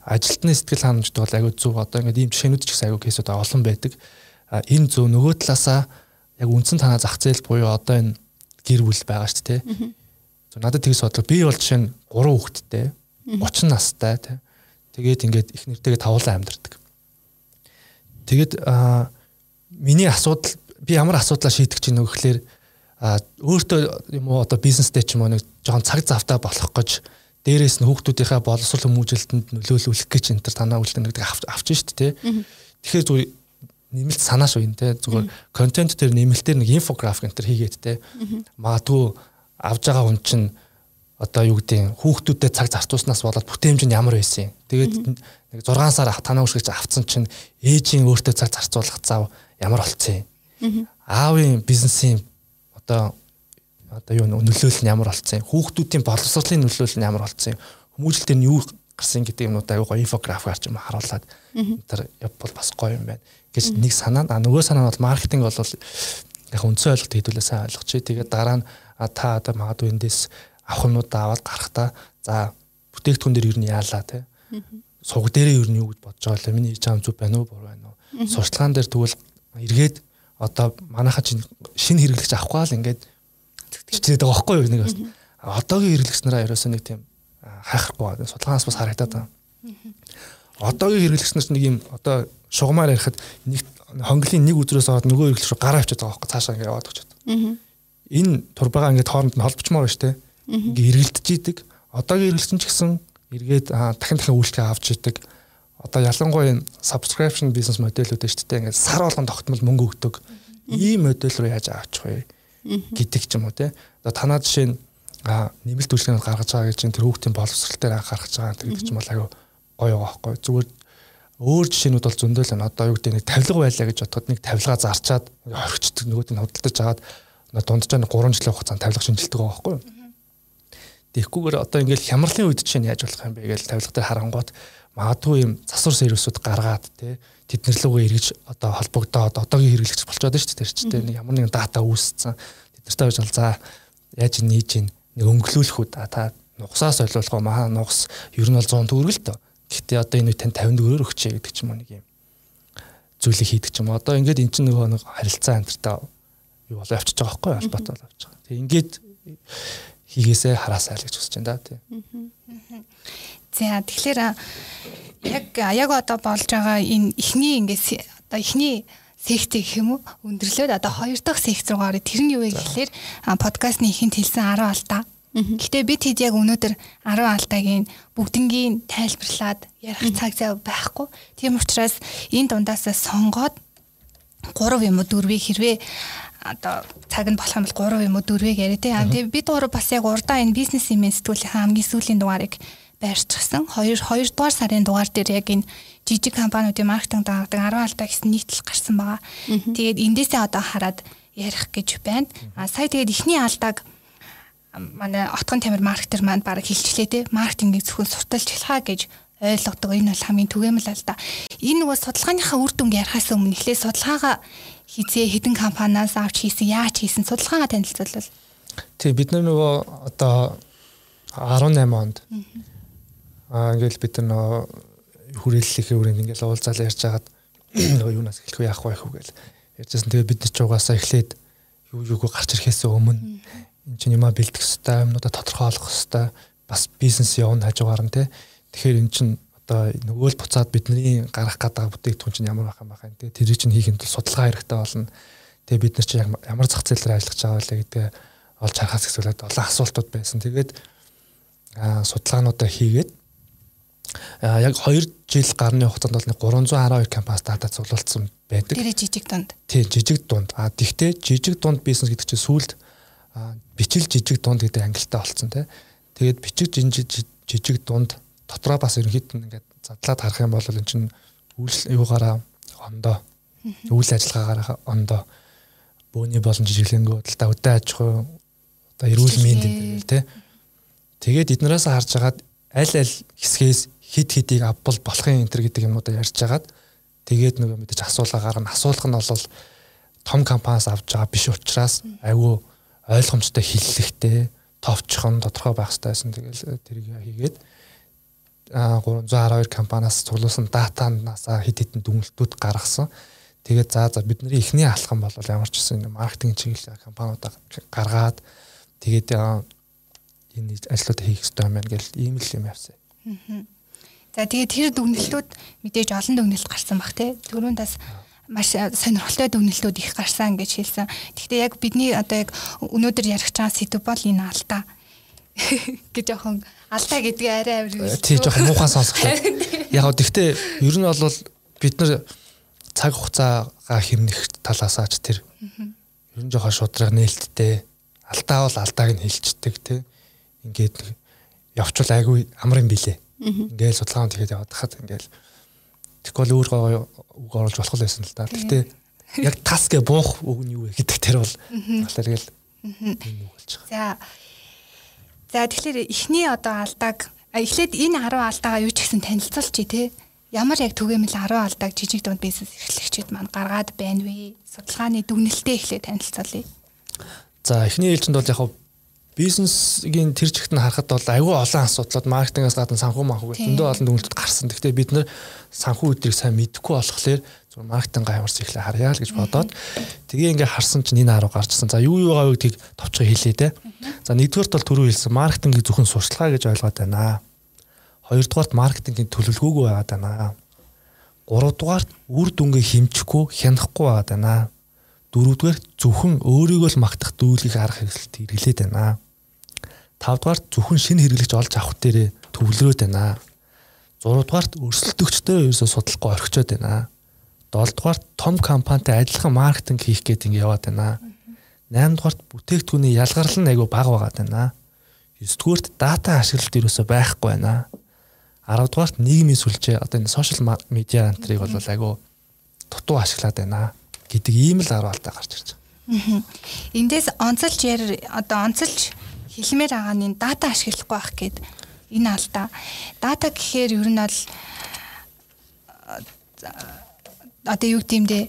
ажилтны сэтгэл ханамжтай бол айгүй зөв одоо ингээд ийм жишээнүүд ч гэсэн айгүй кейсүүд олон байдаг. А энэ зөв нөгөө талаасаа яг үндсэн танаа зах зээл буюу одоо энэ гэр бүл байгаа шүү дээ. Надад тгий бодлоо би бол жишээ нь 3 хүүхэдтэй 30 настай тий Тэгээд ингээд их нэртэйгээ тавуулан амьдардаг. Тэгэд миний асуудал би ямар асуудлаа шийдэх чинь гэхээр а өөртөө юм уу одоо бизнестэй ч юм уу нэг жоон цаг завтай болох гэж дээрээс нь хүүхдүүдийнхээ боловсрол хүмүүжлэлтэнд нөлөөлөх гэж энэ төр танаа үлдэн гэдэг авч шít те. Тэгэхээр зүгээр нэмэлт санааш энэ те зүгээр контент дээр нэмэлтээр нэг инфографик энэ төр хийгээд те. Магадгүй авж байгаа хүн чинь одоо юу гэдэг хүүхдүүдэд цаг зарцуулснаас болоод бүтээмж нь ямар байсан юм. Тэгээд нэг 6 сар танаа үшгэж авцсан чинь ээжийн өөртөө цаг зарцуулах зав ямар болцсон юм. Аавын бизнесийн одоо одоо юу нөлөөлөл нь ямар болцсон? Юм хүүхдүүдийн боловсролын нөлөөлөл нь ямар болцсон? Юм хүмүүжил дээр нь юу гарсан гэдэг юмнуудаа аюу гоё инфограф гарч юм харуулад. Тэр явбал бас гоё юм байна. Гэж нэг санаа а нөгөө санаа бол маркетинг бол яг үндсэн ойлголт хэдүүлээ сайн ойлгочих. Тэгээд дараа нь та одоо магадгүй эндээс авахнуудаа аваад гарахтаа за бүтээгдэхүүн дээр юу нь яалаа те. Суг дээрээ юу нь юу гэж бодож байгаа лээ миний хийж байгаа зүг байна уу? Буруу байна уу? Сурчлагаан дээр тэгвэл эргээд одоо манайхаа чинь шинэ хэрэглэгч авахгүй л ингээд хичнээн байгаа байхгүй юу нэг бас одоогийн хэрэглэгч нараа ерөөсөө нэг тийм хайхрахгүй байгаа судалгаанаас бас харагдаад байгаа. Одоогийн хэрэглэгч нар нэг юм одоо шугамаар ярихад нэг хонглын нэг үзрээс аваад нөгөө хэрэглэгч рүү гараа авчиад байгаа байхгүй цаашаа ингээд яваад очиод. Энэ турбагаа ингээд хооронд нь холбочмоор байна шүү дээ. Ингээд эргэлдэж идэг. Одоогийн хэрэглэгч ч гэсэн эргээд дахин дахин үйлчлэгээ авч идэг одоо ялангуяа subscription бизнес модельүүд шүү дээ. Ингээд сар болгон тогтмол мөнгө өгдөг. Ийм модель руу яаж авчих вэ гэдэг ч юм уу те. Одоо танаа жишээ нь нэмэлт үйлчлэгийг гаргаж байгаа гэж тэр хүүхдийн боловсрол дээр анх гаргаж байгаа гэдэг чинь бол аюу гоё байгаа байхгүй. Зүгээр өөр жишээнүүд бол зөндөл байна. Одоо юу гэдэг нэг тавилга байлаа гэж бодоход нэг тавилгаа зарчаад орхичдаг нөгөөд нь худалдаж агаад дунджаа нэг 3 жилийн хугацаанд тавилга шинжилдэг байгаа байхгүй. Тэгэхгүйгээр одоо ингээл хямралын үед чинь яаж болох юм бэ гэж тавилга дээр харангуут магадгүй юм засвар сервисүүд гаргаад те тэднэрлүүгээ эргэж одоо холбогдоод одоогийн хэрэглэгч болчиход шүү дээ тэр чинь те ямар нэгэн дата үүссэн тэднэртэй байж бол за яаж нээж ийн нэг өнгөлүүлэх үү та нугсаас олуулах уу маа нугс ер нь бол 100 төгрөг л дөө гэхдээ одоо энэ тань 50 төгрөгөөр өгчээ гэдэг ч юм уу нэг юм зүйлийг хийдэг ч юм одоо ингээд эн чинь нөгөө нэг харилцаа амттай юу болоо явчихж байгаа байхгүй албатай болоо явж байгаа. Тэг ингээд хийгээсээ хараасаа л гэж хүсэж байна да тий. За тэгэхээр яг яг одоо болж байгаа энэ ихний ингээс одоо ихний секц гэх юм уу өндөрлөөд одоо хоёр дахь секц руугаар тэр нь юу вэ гэхэлэр подкастны ихэнд хэлсэн 10 алдаа. Гэтэ бид хэд яг өнөөдөр 10 алдаагийн бүгднгийн тайлбарлаад ярих цаг зав байхгүй. Тийм учраас энэ дундаас сонгоод 3 юм уу 4-ийг хэрвээ одоо цаг нь болох юм бол 3 юм уу 4-ийг яриа тийм. Бид гурав бас яг урдаа энэ бизнес юм сэтгүүлийн хамгийн сүүлийн дугаарыг байрчсан. 2 2 дугаар сарын дугаар дээр яг энэ жижиг компаниудын маркетинг даадаг 10 алдаа гэсэн нийтлэл гарсан байгаа. Тэгээд эндээсээ одоо хараад ярих гэж байна. А сая тэгээд эхний алдааг манай отгон тамир маркетер маань баг хэлчлээ те маркетингийг зөвхөн сурталж хэлхаа гэж ойлгодог. Энэ бол хамгийн түгээмэл алдаа. Энэ нөгөө судалгааныхаа үр дүнг ярихаас өмнө эхлээ судалгаагаа хизээ хэдэн компаниас авч хийсэн, яаж хийсэн судалгаагаа танилцуулбал. Тий бид нөгөө одоо 18 онд Аа ингээл бид нар хүрээллийнхээ үрээнд ингээл уулзаал ярьж хагаад нөгөө юунаас эхлэх вэ яах вэ хүү гэл ярьжсэн. Тэгээ бид ч угаасаа эхлээд юу юуг гарч ирэхээс өмнө эн чинь юмаа бэлдэх хэвээр юмнуудаа тодорхойлох хэвээр бас бизнес явна хажуугаар нь те. Тэгэхээр эн чинь одоо нөгөө л буцаад бидний гарах гэдэг бүтээгдэхүүн чинь ямар байх юм баха. Тэгээ тэр чинь хийх юм бол судалгаа хэрэгтэй болно. Тэгээ бид нар чинь ямар зах зээл дээр ажиллаж байгаа вэ гэдгээ олж харахаас эхлээд олон асуултууд байсан. Тэгээд судалгаануудаа хийгээд яг 2 жил гарны хугацаанд бол 312 компаниас дата цуглуулсан байдаг. Тэр жижиг дунд. Тийм жижиг дунд. А тэгтээ жижиг дунд бизнес гэдэг чинь сүүлд бичил жижиг дунд гэдэг ангилалтай болцсон тий. Тэгээд бичиг жижиг дунд дотроо бас ерөнхийдөө ингээд задлаад харах юм бол энэ чинь үйлчлэл юугаараа ондоо. Үйл ажиллагаагаараа ондоо. Бөөний болон жижиглэнгөө талдаа өдөө аж ахуй одоо эрүүл мэнд энэ тий. Тэгээд эднээс харж хагаад аль аль хэсгээс хид хидийг авбал болохын энэ гэдэг юмудаа ярьж хагаад тэгээд нөгөө мэдээж асуулгаагаар нь асуулах нь бол том компаниас авч байгаа биш учраас айгүй ойлгомжтой хиллэгтэй товчхон тодорхой байх хэрэгтэйсэн тэгэл тэрийг хийгээд 312 компаниас цуглуулсан датанаас хэд хэдэн дүнэлтүүд гаргасан. Тэгээд за за бидний эхний алхам бол ямар ч гэсэн маркетинг чиглэл компаниудаа гаргаад тэгээд энэ ажлуудаа хийх хэрэгтэй юм байна гэл ийм л юм явсан. За тэгээд тэр дүгнэлтүүд мэдээж олон дүгнэлт гарсан баг тий. Төрөндөөс маш сонирхолтой дүгнэлтүүд их гарсан гэж хэлсэн. Гэхдээ яг бидний одоо яг өнөөдөр ярих чаан сэдв бол энэ алдаа гэж жоохон алдаа гэдгийг арай авир. Тий жоохон муухай сонсголоо. Яг гоо гэхдээ ер нь бол бид нар цаг хугацаагаа хэмнэх талаасаа ч тэр ер нь жоохон шудраг нээлттэй алдаа бол алдааг нь хэлцдэг тий. Ингээд явчвал айгүй амар юм билэ. Ингээл судалгаанд тэгээд яваад хахад ингээл Тэгвэл өөр гоо үг оруулж болох байсан л да. Гэхдээ яг тас гэ буух үг нь юу вэ гэдэг тэр бол талаар л юм үг болж байгаа. За. За тэгэхээр эхний одоо алдааг эхлээд энэ 10 алдаагаа юу ч гэсэн танилцуулчих тий. Ямар яг түгээмэл 10 алдааг жижиг дунд бизнес эрхлэгчид маань гаргаад байна вэ? Судалгааны дүгнэлтээ эхлээд танилцуулъя. За эхний ээлжинд бол яг бизнесийн тэр чигт нь харахад бол айгүй олон асуудлууд маркетингээс гадна санхүү манхүү зөндөө олон дүгнэлтүүд гарсан. Гэхдээ бид нэр санхүү өдрийг сайн мэдэхгүй болохоор зөв маркетингаа ямарс ихлэ харъя л гэж бодоод тэгээ ингээ харсан чинь энэ харуу гарчсан. За юу юу байгаа гэдгийг товчхон хэлээ те. За нэгдүгээрт бол түрүү хэлсэн маркетингийг зөвхөн сурчлагаа гэж ойлгоод байна. Хоёрдугаарт маркетингийн төлөвлөгөөгүй байгаад байна. Гуравдугаарт үр дүнгээ хэмжихгүй хянахгүй байгаад байна Дөрөвдүгээр зөвхөн өөрийгөө л магтах дүүлгийг арга хэрэгсэлт хэрэглээд байна. Тавдугаар зөвхөн шинэ хэрэглэгч олж авах дээрээ төвлөрөөд байна. Зургаадугаарт өрсөлдөгчтэй ерөөсө судалгахгүй орхичод байна. Долдугаарт том компанитай адилхан маркетинг хийх гээд ингэ яваад байна. Найндугаарт бүтээгдэхүүний ялгарлал нь айгүй бага байгаад байна. Есдүгээрт дата ашиглалт ерөөсө байхгүй байна. 10 дугаарт нийгмийн сүлжээ одоо энэ сошиал медиа антрыг бол айгүй дутуу ашиглаад байна гэдэг ийм л харуултаа гарч ирж байгаа. Эндээс онцолж яар одоо онцолж хэлмээр байгаа нь дата ашиглахгүй байх гээд энэ алдаа. Дата гэхээр ер нь бол одоо юу гэмдэ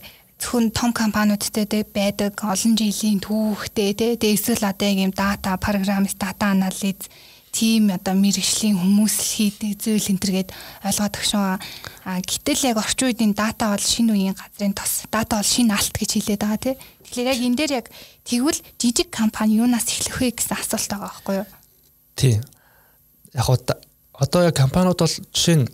зөвхөн том компаниудтай байдаг олон жилийн түүхтэй тий эсвэл одоо юм дата программист дата анализ тийм одоо мэрэгжлийн хүмүүс л хийдэг зүйл энтергээд ойлгоод өгшөө. А гэтэл яг орчин үеийн дата бол шинэ үеийн газрын тос. Дата бол шинэ алт гэж хэлээд байгаа тий. Тэгэхээр яг энэ дээр яг тэгвэл жижиг компани юунаас эхлэх вэ гэсэн асуулт байгаа байхгүй юу? Тий. Яг одоо яг компаниуд бол жишээ нь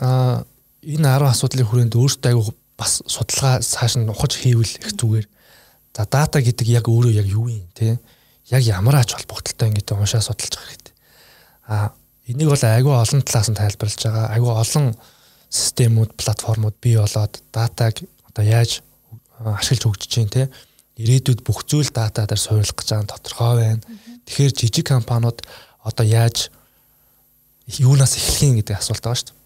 а энэ 10 асуудлын хүрээнд өөрсдөө аягүй бас судалгаа цааш нь ухаж хийвэл их зүгээр. За дата гэдэг яг өөрөө яг юу юм те? Яг ямар ач холбогдолтой ингэ уншаа судалж байгаа хэрэгтэй А энийг бол айгүй олон талаас нь тайлбарлаж байгаа. Айгүй олон системүүд, платформуд бий болоод датаг одоо яаж ашиглаж хөгжиж чинь те ирээдүйд бүх зүйл дата дээр суурилах гэж байгаа нь тодорхой байна. Тэгэхээр жижиг компаниуд одоо яаж юунаас эхлэх юм гэдэг асуулт байгаа шүү дээ.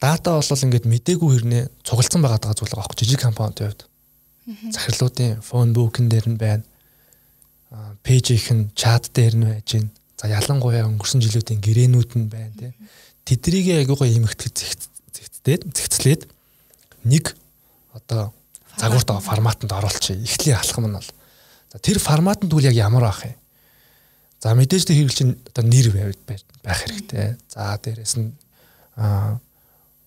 Дата бол ингээд мдээгүй хэрнээ цугалцсан байгаа зүйл байгаа байхгүй жижиг компаниудын хувьд. Захирлуудын фон бүүкэн дээр нь байна. Пэйжийнх нь чат дээр нь байж гин. За ялангуяа өнгөрсөн жилүүдийн гэрээнүүд нь байна тий. Тэдрийг айгуугаа имэгтгэж зэгцдээд зэгцлээд нэг одоо загварт форматанд оруулчих. Эхлээ алхам нь бол. Тэр форматанд үл яг ямар байх юм? За мэдээж тэр хэрэглэж одоо нэр байх хэрэгтэй. За дээрэс нь аа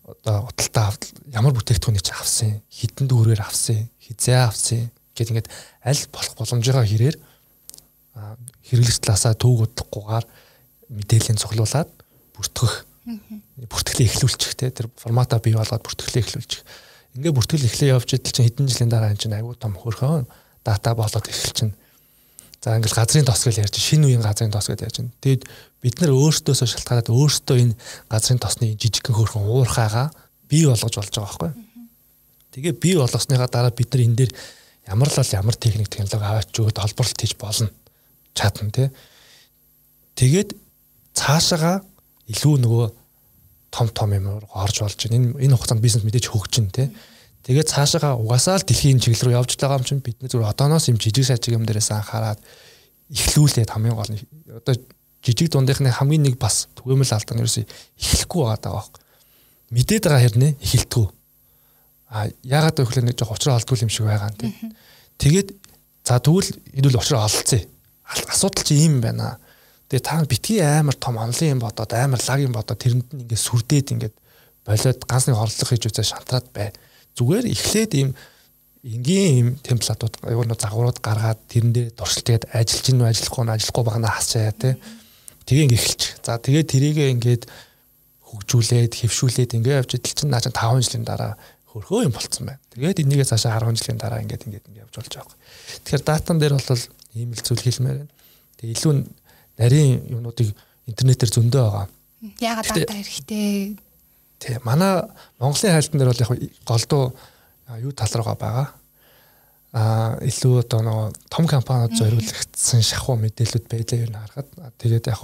одоо худалдаа ямар бүтээгдэхүүнийг ч авсан, хитэн дүүрээр авсан, хизээ авсан гэд ингээд аль болох боломжтой хэрээр хэрэглэгч талаасаа төвөг бодлохгүйгээр мэдээллийн цуглуулад бүртгэх бүртгэлээ эхлүүлчих те тэр формата бий болгоод бүртгэлээ эхлүүлчих. Ингээ бүртгэл эхлээ явж идэл чинь хэдэн жилийн дараа энэ чинь аюу том хөрхөн дата болоод эхэлчин. За ингээл газрын тос гэж ярьж шинэ үеийн газрын тос гэж ярьж байна. Тэгэд бид нар өөрсдөөсөө шалтгаалаад өөрсдөө энэ газрын тосны жижигхэн хөрхөн уурхаагаа бий болгож болж байгаа байхгүй. Тэгээ бий болгосныхаа дараа бид нар энэ дээр ямар л ямар техник технологи аваач өгöd холборлолт хийж болно чадна тий. Тэгээд цаашаага илүү нөгөө том том юм орж болж байна. Энэ энэ хугацаанд бизнес мэдээж хөгжин тий. Тэгээд цаашаага угаасаа л дэлхийн чиглэл рүү явж байгаа юм чинь бид нэ зүгээр одооноос юм жижиг сажиг юм дээрээс анхаарад эхлүүлээд хамгийн гол нь одоо жижиг дундынхны хамгийн нэг бас түгээмэл алдан ерөөсөй эхлэхгүй байгаа даа байхгүй. Мэдээд байгаа хэрнээ эхэлтгүү. А яагаад гэвэл нэг жоох уучраа олдгүй юм шиг байгаа юм тий. Тэгээд за тэгвэл энэ бол уучраа олцсон асуудал чи ийм байна. Тэгээ та битгий амар том онлын юм бодоод амар лаг юм бодоод тэрэнд нь ингээд сүрдээд ингээд болоод ганц нэг орлого хийж үзээ шантраад бай. Зүгээр эхлээд ийм энгийн ийм темплатууд аюул нөө загварууд гаргаад тэрэндээ дуршилтгээд ажиллаж гин ажиллахгүй нь ажиллахгүй багнаа хасчаа тий. Тэгээ ингээд эхэлчих. За тэгээ тэрийгээ ингээд хөгжүүлээд хэвшүүлээд ингээд явж идэл чинь наа чинь 5 жилийн дараа хөрхөө юм болцсон байна. Тэгээд энийгээ цаашаа 10 жилийн дараа ингээд ингээд ингээд явж болж байгаа. Тэгэхээр датан дээр бол ийм л зүйл хэлмээр байна. Тэгээд илүү нарийн юмнуудыг интернетээр зөндөө байгаа. Яагаад дата хэрэгтэй? Тий, манай Монголын хайлтан дээр бол яг голдуу юу тал руугаа байгаа. Аа илүү одоо нөгөө том компаниуд зориулагдсан шахуу мэдээлэлүүд байлаа юу харахад тэгээд яг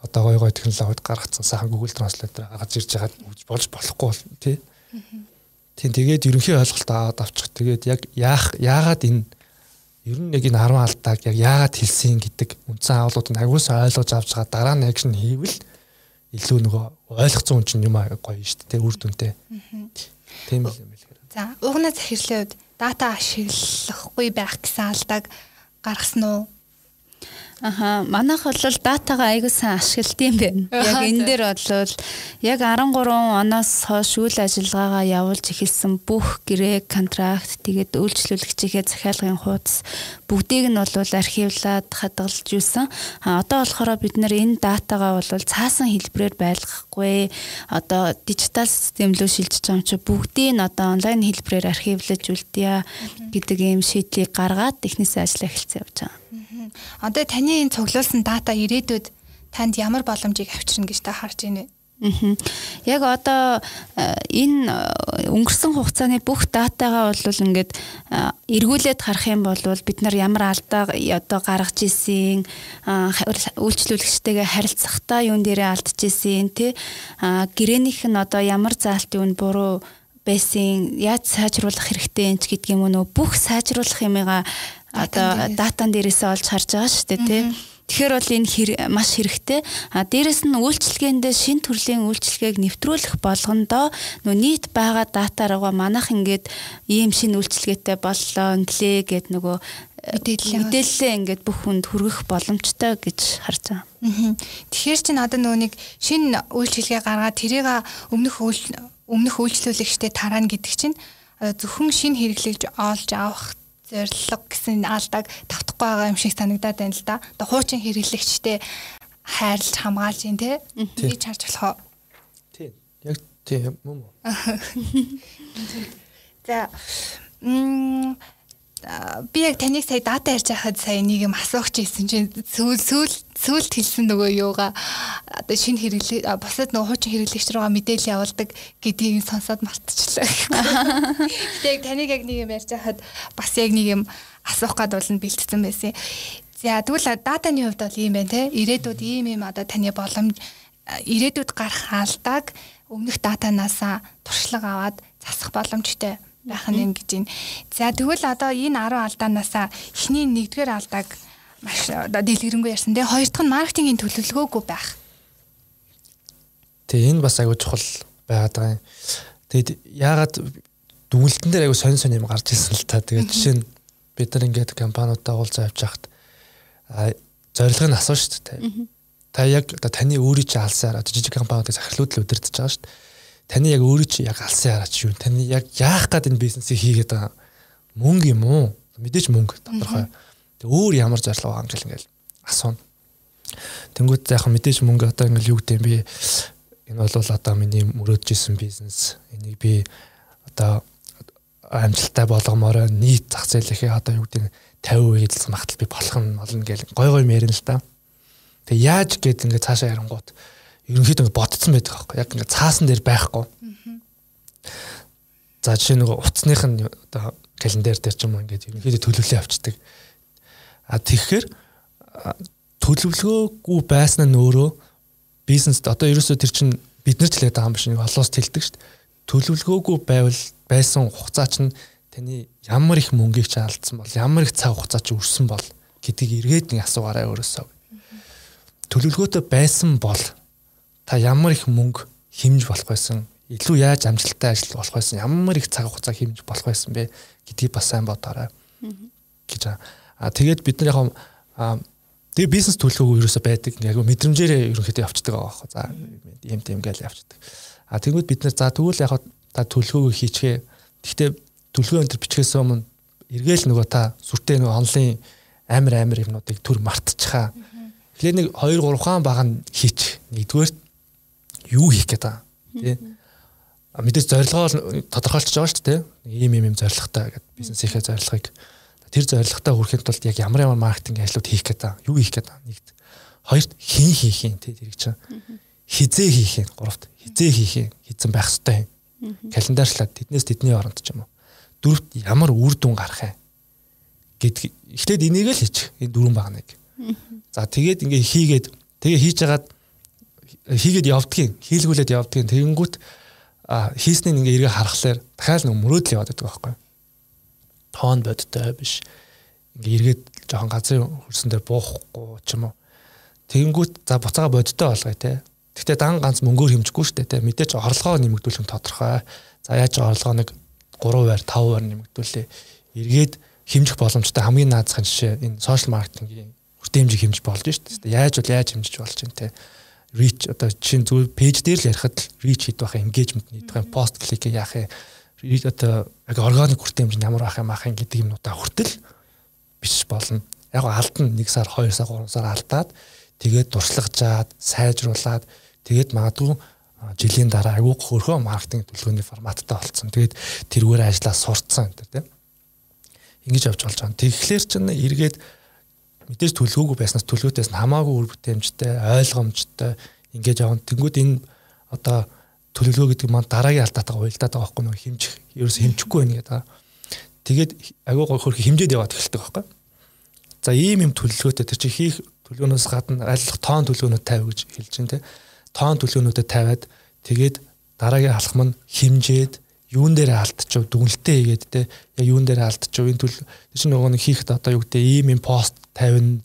одоо гой гой технологид гаргацсан сайхан Google Translate гаргаж ирж байгаад болж болохгүй бол тий. Тийм тэгээд ерөнхий ойлголт аваад авчих. Тэгээд яг яах яагаад энэ ер нь яг энэ 10 алдааг яг яагаад хэлсэн гэдэг үндсэн агуулгуудыг агуулсан ойлгож авч байгаа дараа нь акшн хийвэл илүү нөгөө ойлгоцсон хүн чинь юм гоё шүү дээ үр дүнтэй. Тийм л юм хэлэхээр. За угнаа захирлын үед дата ашиглахгүй байх гэсэн алдааг гаргасан уу? Аха манайх бол датагаа аягүй сайн ашигладаг юм байна. Яг энэ дээр бол яг 13 оноос хойш үйл ажиллагаагаа явуулж эхэлсэн бүх гэрээ, контракт, тэгээд үйлчлүүлэгчийнхээ захиалгын хуудас бүгдийг нь бол архивлаад хадгалж юусан. А одоо болохоор бид нэр энэ датагаа бол цаасан хэлбэрээр байлгахгүй одоо дижитал систем рүү шилжиж байгаа юм чи бүгдийг нь одоо онлайн хэлбэрээр архивлаж үлдээе гэдэг ийм шийдлийг гаргаад техникийн ажил эхэлсэн явж байгаа. Одоо таны энэ цуглуулсан дата ирээдүйд танд ямар боломжийг авчирна гэж та харж байна вэ? Яг одоо э, энэ э, өнгөрсөн хугацааны бүх датагаа бол ингээд э, эргүүлээд харах юм бол бид нар ямар алдаа одоо гаргаж исэн үйлчлүүлэгчтэйгээ харилцахдаа юун дээрээ алдчихсэн тий гэрээнийх нь одоо ямар заалт юу буруу байсан яаж сайжруулах хэрэгтэй энэ гэдэг юм уу бүх сайжруулах юмгаа одоо датан дээрээсээ олж харж байгаа шүү дээ тий. Тэгэхээр бол энэ маш хэрэгтэй. А дээрэс нь үйлчлэгээндээ шин төрлийн үйлчлэгээг нэвтрүүлэх болгондоо нөө нийт байгаа датаараа манайх ингээд ийм шин үйлчлэгээтэй боллоо инглээ гэд нөгөө мэдээлэл мэдээлэлээ ингээд бүх хүнд хүргэх боломжтой гэж харж байгаа. Тэгэхээр чинь одоо нөгөө нэг шин үйлчлэгээ гаргаад тэрийг өмнөх өмнөх үйлчлүүлэгчтэй тараана гэдэг чинь зөвхөн шин хэрэглэж олж авах зорилго гэсэн алдааг тавтахгүй байгаа юм шиг санагдаад байна л да. Одоо хуучин хэрэглэгчтэй хайрлж хамгаалж юм те. Тийж харж болох уу? Тийм. Яг тийм юм уу? За м би яг таныг сая дата ярьж байхад сая нэг юм асуух гэсэн чинь сүүл сүүл сүүлд хэлсэн нөгөө юугаа одоо шинэ хэрэглээ бусад нөгөө хуучин хэрэглэгч рүүгээ мэдээлэл явуулдаг гэдгийг сонсоод мартчихлаа. Гэтэ яг таныг яг нэг юм ярьж байхад бас яг нэг юм асуух гад болно бэлтцсэн байсан. За тэгвэл датаны хувьд бол ийм байна те. Ирээдүйд ийм ийм одоо таны боломж ирээдүйд гарах алдааг өмнөх датанаасаа туршлага аваад засах боломжтой байх нь юм гэж байна. За тэгвэл одоо энэ 10 алдаанаасаа эхний нэгдүгээр алдааг маш одоо дэлгэрэнгүй ярьсан. Тэгээ хоёр дахь нь маркетингийн төлөвлөгөөгүй байх. Тэгээ энэ бас аягүй чухал байгаад байгаа юм. Тэгэд яагаад дүгнэлтэн дээр аягүй сонь сонь юм гарч ирсэн л та. Тэгээд жишээ нь бид нар ингээд компаниудаа уулзаа авч яхад зорилго нь асуу шүү дээ. Та яг одоо таны өөрийн чинь алсаар одоо жижиг компаниудыг захирлууд л удирдах байгаа шүү дээ таны яг өөрөө чи яг алсын хараач юу таны яг яах гээд энэ бизнесийг хийгээд байгаа мөнгө юм уу? Мэдээж мөнгө тодорхой. Тэг өөр ямар зорилго байгаа юм гэл ингээл асууна тэнгууд яг мэдээж мөнгө одоо ингээл юу гэдэг юм би энэ бол одоо миний мөрөөдж исэн бизнес. Энийг би одоо амжилттай болгомоор нийт зах зээлийнхээ одоо юу гэдэг 50% эзэлсэн магтал би болох нь болно гэл гой гой мэрэн л та. Тэг яаж гээд ингээд цаашаа ярангууд ерөнхийдөө бодцсон байдаг аахгүй яг ингээд цаасан дээр байхгүй. За жишээ нэг утасных нь одоо календар дээр ч юм уу ингээд ерөнхийдөө төлөвлөлөө авчдаг. А тэгэхээр төлөвлөгөөгүй байсан нь өөрөө бизнест одоо ерөөсөө тэр чинь бид нар ч хэлээд байгаа юм биш нэг олоос тэлдэг шүү дээ. Төлөвлөгөөгүй байвал байсан хугацаа чинь таны ямар их мөнгийг ч алдсан бол ямар их цаг хугацаа ч өрсөн бол гэдгийг эргээд нэг асуугаарай өөрөөсөө. Төлөвлөгөөтэй байсан бол та ямар их мөнгө хэмж болох байсан илүү яаж амжилттай ажиллах болох байсан ямар их цаг хугацаа хэмж болох байсан бэ гэдгийг бас сайн бодоорой. Гэж аа. Тэгээд бид нар яг тэгээ бизнес төлөвлөгөө ерөөсөө байдаг. Яг мэдрэмжээрээ ерөнхийдөө явцдаг байгаа байхгүй. За юм тийм гээл явцдаг. А тэгвэл бид нар за тэгвэл яг та төлөвлөгөөгөө хийчихээ. Гэхдээ төлөвлөгөө энэ бичгээс өмнө эргээл нөгөө та сүртэй нөгөө онлайн амар амар юмнуудыг төр мартчихаа. Тэгэхээр нэг 2 3 хаан баг нь хийчих. Нэгдүгээр юу хийх гээд байгаа. Тэ. мэдээж зорилгоо тодорхойлчихж байгаа шүү дээ. Ийм ийм ийм зорилготой гэдэг бизнесийнхээ зорилгыг. Тэр зорилготой хүрэхэд тулд яг ямар ямар маркетинг ажлууд хийх гэдэг юу хийх гэдэг нэгт. Хоёрт хийн хийх юм тий тэрийг чинь. Хизээ хийх юм. Гуравт хизээ хийх юм. Хийцэн байх хэрэгтэй юм. Календарчлаад тэднээс тэдний оронд ч юм уу. Дөрөвт ямар үр дүн гарах юм? Гэд эхлээд энийг л хийчих. Энэ дөрвөн баг нэг. За тэгээд ингээ хийгээд тэгээ хийж хагаад хийгээд явдгийн хийлгүүлээд явдгийн тэгэнгүүт хийснийг ингээ эргээ харахаар дахиад нэг мөрөөдөл яваад байдаг байхгүй тоон бодтой биш. Ингээ эргээд жоохон газрын хөрсөн дээр буухгүй ч юм уу. Тэгэнгүүт за буцаага бодтой болгоё те. Гэхдээ дан ганц мөнгөөр хэмжихгүй шүү дээ те. Мэдээж орлогоо нэмэгдүүлэх нь тодорхой. За яаж орлогоо нэг 3%-аар 5%-аар нэмэгдүүлээ. Эргээд хэмжих боломжтой хамгийн наазахын жишээ энэ сошиал маркетингийн хүртээмжийг хэмжиж болж шүү дээ яаж бол яаж хэмжиж болж чинь те reach одоо чинь зүгээр пэйж дээр л ярихад reach хийх байх engagement нийтх юм пост клик яах юм одоо яг органик хүртээмж нь ямар байх юм ах юм гэдэг юмнуудаа хүртэл биш болно. Яг алдна 1 сар 2 сар 3 сар алдаад тэгээд дурслагжаад сайжруулад тэгээд магадгүй жилийн дараа айгүй хөрхөө маркетинг төлөвлөгөөний форматтай болцсон. Тэгээд тэрүүгээр ажиллаа сурцсан энэ тийм. Ингэж явж болж байгаа. Тэгэхээр ч эргээд мэдээж төлөвлөгөөгүй байснаас төлөвлөгөөтэйс нь хамаагүй үр бүтээмжтэй, ойлгомжтой ингэж явна. Тэнгүүд энэ одоо төлөвлөгөө гэдэг маань дараагийн алдаатайгаа уялдаад байгаа байхгүй нөө хэмжих. Ерөөс хэмжихгүй байна гэдэг. Тэгээд агуу гой хөрх хэмжээд яваад эхэлдэг байхгүй. За ийм юм төлөвлөгөөтэй тэр чинь хийх төлөвлөгөөнөөс гадна аль тоон төлөвлөгөөнүүд тавь гэж хэлж байна те. Тоон төлөвлөгөөнүүдэд тавиад тэгээд дараагийн алхам нь хэмжээд юун дээр алдчих дүнэлтээ хийгээд те яг юун дээр алдчих энэ төл чинь нөгөө нэг хийхэд одоо юу гэдэг ийм юм пост тавина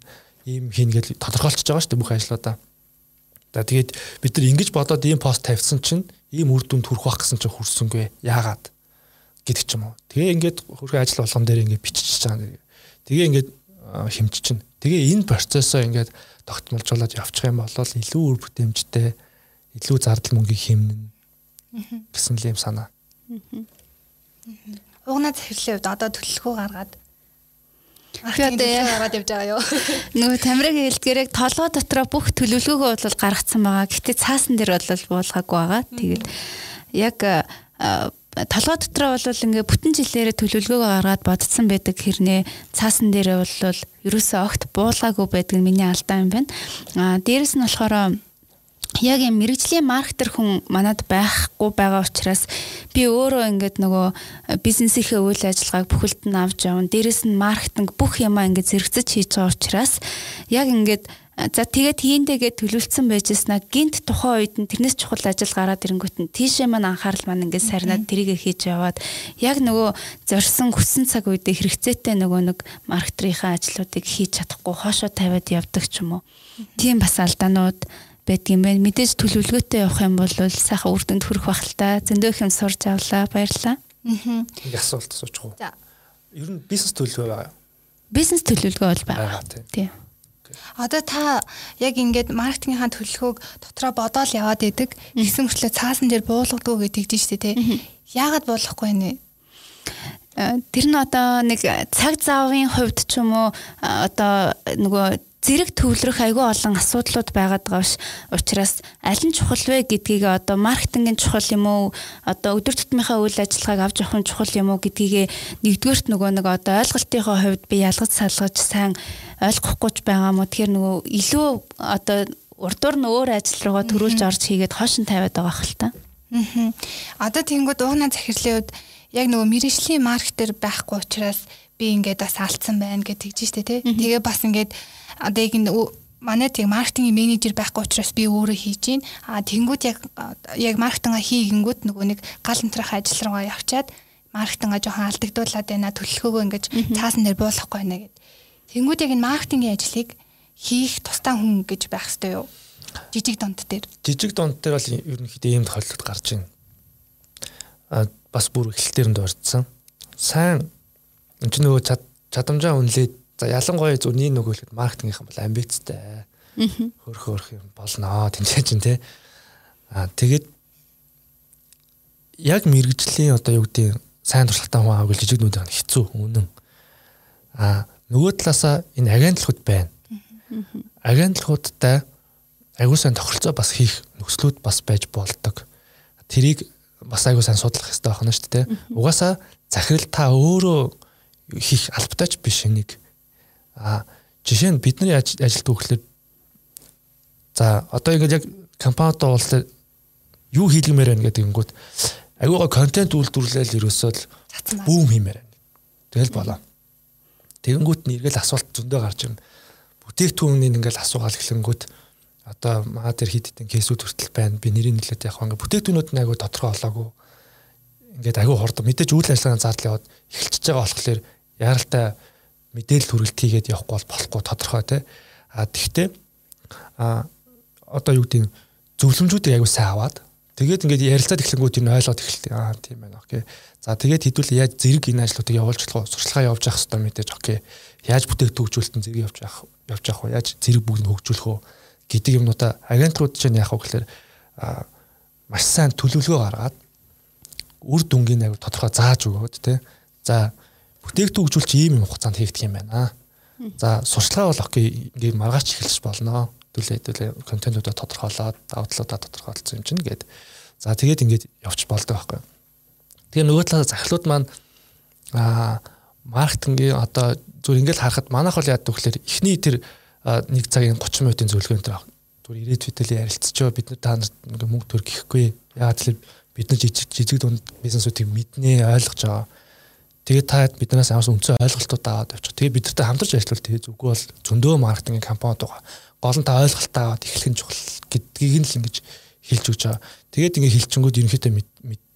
ийм хийн гэж тодорхойлчихж байгаа шүү дээ бүх ажлуудаа. За тэгээд бид нар ингэж бодоод ийм пост тавьсан чинь ийм үр дүнд хүрэх байх гэсэн чинь хүрсэнгүй яагаад гэдэг ч юм уу. Тэгээ ингээд хөрхөө ажил болгон дээр ингээд бичиж байгаа. Тэгээ ингээд хэмжиж чинь. Тэгээ энэ процессоо ингээд тогтмолжуулаад явчих юм бол илүү үр бүтээмжтэй илүү зардал мөнгийг хэмнэн гэсэн л юм санаа. Угнаа захирлын хувьд одоо төлөлгөө гаргаад одоо гараад явж байгаа юу? Нөгөө тамираг хэлдгээрээ толгой дотроо бүх төлөвлөгөөгөө бол гаргацсан байгаа. Гэхдээ цаасан дээр бол буулгаагүй байгаа. Тэгээд яг толгой дотроо бол ингээ бүтэн жилээрээ төлөвлөгөөгөө гаргаад бодсон байдаг хэрнээ цаасан дээрээ бол ерөөсөө огт буулгаагүй байдаг нь миний алдаа юм байна. Аа дээрэс нь болохоор яг юм мэрэгжлийн маркетер хүн манад байхгүй байгаа учраас би өөрөө ингээд нөгөө бизнесийнхээ үйл ажиллагааг бүхэлд нь авч явна. Дээрэс нь маркетинг бүх юмаа ингээд зэрэгцэж хийж байгаа учраас яг ингээд За тэгээд хийндээгээ төлөвлөсөн байжснаа гинт тухайн үед нь тэрнээс чухал ажил гараад ирэнгүүт нь тийшээ маань анхаарал маань ингээд сарнаад тэрийгэ хийж яваад яг нөгөө зорьсон хүссэн цаг үедээ хэрэгцээтэй нөгөө нэг маркетрийнхаа ажлуудыг хийж чадахгүй хоошоо тавиад явдаг ч юм уу. Тийм бас алдаанууд байдгийм байна. Мэдээж төлөвлөгөөтэй явах юм бол сайхан үр дүнд хүрэх бах л та. Зөндөө их юм сурч авлаа. Баярлалаа. Аа. Нэг асуулт асуучих уу? За. Ер нь бизнес төлөвлөгөө байгаа юу? Бизнес төлөвлөгөө бол байгаа. Тийм. Одоо та яг ингээд маркетингийнхаа төлөвлөгөөг дотроо бодоол яваад идэг. Гэсэн мөрчлөө цаасан дээр буулгадгүй гэдэг чинь шүү дээ. Яагаад буулгахгүй нэ? Э, тэр нь одоо нэг цаг заавын хувьд ч юм уу одоо нөгөө зэрэг төвлөрөх айгүй олон асуудлууд байгаад байгаа ш. Учираас аль нь чухал вэ гэдгийг одоо маркетингийн чухал юм уу одоо өдөр тутмынхаа үйл ажиллагааг авч явах нь чухал юм уу гэдгийг нэгдүгээрт нөгөө нэг одоо ойлголтынхоо хувьд би ялгаж салгаж сайн ойлгохгүй ч байгаа мó тэгэхээр нөгөө илүү одоо урдуур нь өөр ажил руугаа төрүүлж орж хийгээд хошин тавиад байгаа хэл та. Аа. Одоо тэнгууд уунаа захирлын үед яг нөгөө мэрэгжлийн маркетер байхгүй учраас би ингээд бас алдсан байна гэж тэгж штэ тий. Тэгээ бас ингээд одоо яг энэ манай тийм маркетингийн менежер байхгүй учраас би өөрөө хийж гин. А тэнгууд яг яг маркетинга хийгэнгүүт нөгөө нэг гал нутрах ажил руугаа явчаад маркетинга жоохон алдагдуулаад байна. Төлөлгөөгөө ингэж цаасан дээр буулгахгүй байна гэд. Тэнгууд яг энэ маркетингийн ажлыг хийх тустай хүн гэж байх хэрэгтэй юу? Жижиг донд дээр. Жижиг донд дээр бол ерөнхийдөө ийм тохиолдол гарч байна. А бас бүр эхлэлтээр нь дурдсан. Сайн энэ ч нөгөө чадамжаа үнэлээд За ялангуяа зүрний нөгөө хэлэхэд маркетингийнхан бол амбицтай. Хөрх хөрх юм болно тэнцээ чинь те. Аа тэгээд яг мэрэгжлийн одоо юу гэдэг сайн туршлагатай хүн аавал жижигнүүд байна хэцүү үнэн. Аа нөгөө талаасаа энэ агентлагууд байна. Агентлагуудтай аягүй сайн тохиролцоо бас хийх нөхцлүүд бас байж болдог. Тэрийг бас айгуу сайн судлах хэрэгтэй байна шүү дээ. Угаасаа захирал та өөрөө хийх албатайч биш нэг. А жишээ нь бидний ажилд өгөхлөөр за одоо ингээд яг компанидаа уулзлаа юу хийлгэмээр байна гэдэг ингэнгүүт айгуугаа контент үйлдвэрлэл ерөөсөө л бүүм хиймээр байна. Тэгэл болоо. Тэгэнгүүт нь эргэл асуулт зөндөө гарч ирнэ. Бүтээгдэхүүнийг ингээл асуугаал эхлэнгүүт одоо маа дээр хит хитэн кейсүүд хүртэл байна. Би нэрийн нөлөөд яг ингээ бүтээгдэхүүнүүд нь айгүй тодорхой болоогүй. Ингээд айгүй хурд мэдээж үйл ажиллагааны зардал яваад эхэлчихэж байгаа болохоор яаралтай мэдээлэл хүргэлт хийгээд явахгүй бол болохгүй тодорхой тий. А тэгтээ а одоо юу гэдэг зөвлөмжүүдийг айгүй сайн аваад тэгээд ингээд ярилцаад эхлэнгүүт энэ ойлгоод эхэлтий. Аа тийм байна. Окей. За тэгээд хэдүүл яаж зэрэг энэ ажлуудыг явуулж болох сурчлагаа явуулж явах хэрэгтэй мэдээж окей. Яаж бүтээгдэхүүн зэрэг явж явах явж явах вэ? Яаж зэрэг бүгд нь хөгжүүлэх вэ? гэдэг юмнуудаа агентлууд чинь яах вэ гэхээр маш сайн төлөвлөгөө гаргаад үр дүнгийн аяг тодорхой зааж өгөөд тий. За бүтээгдэхүүн хөгжүүлч ийм юм хугацаанд хийгдэх юм байна. За сурчлага бол окей ингээд маргаач эхэлж болно. Хэдүүлээ хэдүүлээ контентуудаа тодорхойлоод давтлуудаа тодорхойлсон юм чинь гээд за тэгээд ингээд явж болдог байхгүй. Тэгээ нөгөө талаас захирлууд маань аа маркетингийн одоо зүгээр ингээд харахад манайх бол яад гэвэл эхний тэр нэг цагийн 30 минутын зөвлөгөөн дээр зүгээр ирээд битэл ярилцчихоо бид нар та нарт ингээ мөнгө төр гэхгүй яагаад гэвэл бид нар жижиг жижиг дунд бизнесүүдийг мэднэ ойлгож байгаа. Тэгээд та биднээс амарс үнцэн ойлголтууд аваад явчих. Тэгээд бидэртэй хамтарч ажиллавал тэгээд зүггүй бол зөндөө маркетинг компаниуд байгаа. Гол нь та ойлголтоо аваад эхлэх нь чухал гэдгийг нь л ингэж хэлж өгч байгаа. Тэгээд ингээ хэлчингүүд ерөнхийдөө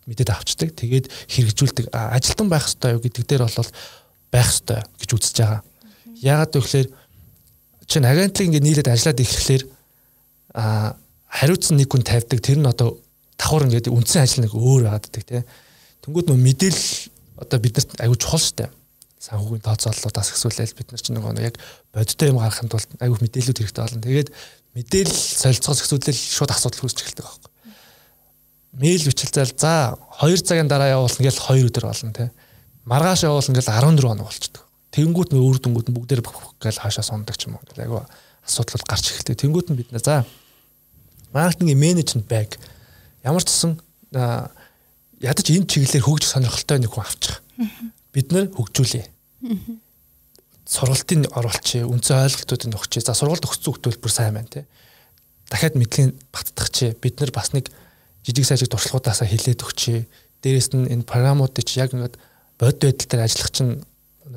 мэдээд авчдаг. Тэгээд хэрэгжүүлдэг. Ажилтан байх хэрэгтэй юу гэдэг дээр бол байх хэрэгтэй гэж үзэж байгаа. Яагаад гэвэл чинь агентлаг ингээд нийлээд ажиллаад ирэхлээр а хариуцсан нэг хүн тавьдаг тэр нь одоо давхар ингээд үндсэн ажил нэг өөр байгааддаг тий. Тэнгүүд нөө мэдээлэл одоо биднэрт аягүй чухал штэ. Санхүүгийн тооцооллуудаас ихсүүлээл бид нар чинь нөгөө яг бодиттой юм гаргахын тулд аягүй мэдээлэлүүд хэрэгтэй болно. Тэгээд мэдээлэл солилцоос ихсүүлэл шууд асуудал үүсч эхэлдэг байхгүй. Мэйл бичлэлцэл за 2 цагийн дараа явуулна гэж 2 өдөр болно тий. Маргааш явуулна гэж 14 хоног болчихдог. Тэнгүүд нь өөр дүнгууд нь бүгдээр гэл хаашаа сондог ч юм уу гэл айгу асуудал гарч эхэлдэг. Тэнгүүд нь бид нэ за маркетингийн менежмент байг ямар ч гэсэн ядаж энэ чиглэлээр хөгжих сонирхолтой нэг хүн авчих. Бид нэр хөгжүүлээ. Сургалтын оруулчих, үндсэн ойлголтуудыг өгчээ. За сургалт өгсөн хөлтөл бүр сайн байна те. Дахиад мэдлэгийн баттгахчээ. Бид нар бас нэг жижиг сажиг туршлагуудаасаа хилээд өгчээ. Дээрээс нь энэ програмуудыг яг ингээд бод байдал дээр ажиллах чинь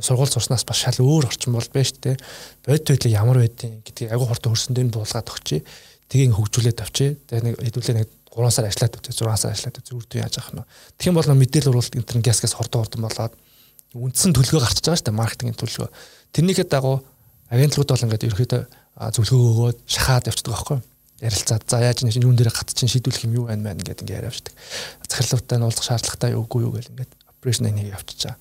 сургууль сурснаас бас шал өөр орчин бол байна шүү дээ. Бодит байдлыг ямар байдیں гэдгийг агуу хурдан хөрсөн дээр буулгаад өгчээ. Тгийг хөгжүүлээд авчээ. Тэгээ нэг хэдүүлээ нэг 3 сар ажиллаад өгчээ, 6 сар ажиллаад өгчээ. Үрдүү яаж авах нь. Тэгэх юм бол мэдээлэл уралт интернет гяскаас хордон хордон болоод үндсэн төлөвлөгөө гарчиж байгаа шүү дээ. Маркетингийн төлөвлөгөө. Тэрнийхээ дагуу агентлууд бол ингээд ерөөхдөө зөвлөгөө өгөөд шахаад явчихдаг байхгүй ярилцаад за яаж нэг юун дээр гат чинь шийдвэрлэх юм юу байна мэн гэдэг ингээд явчихдаг. Захирлуудтай нь уулзах шаардлагатай үгүй юу гэл ингээд операшн энийг явчихаа.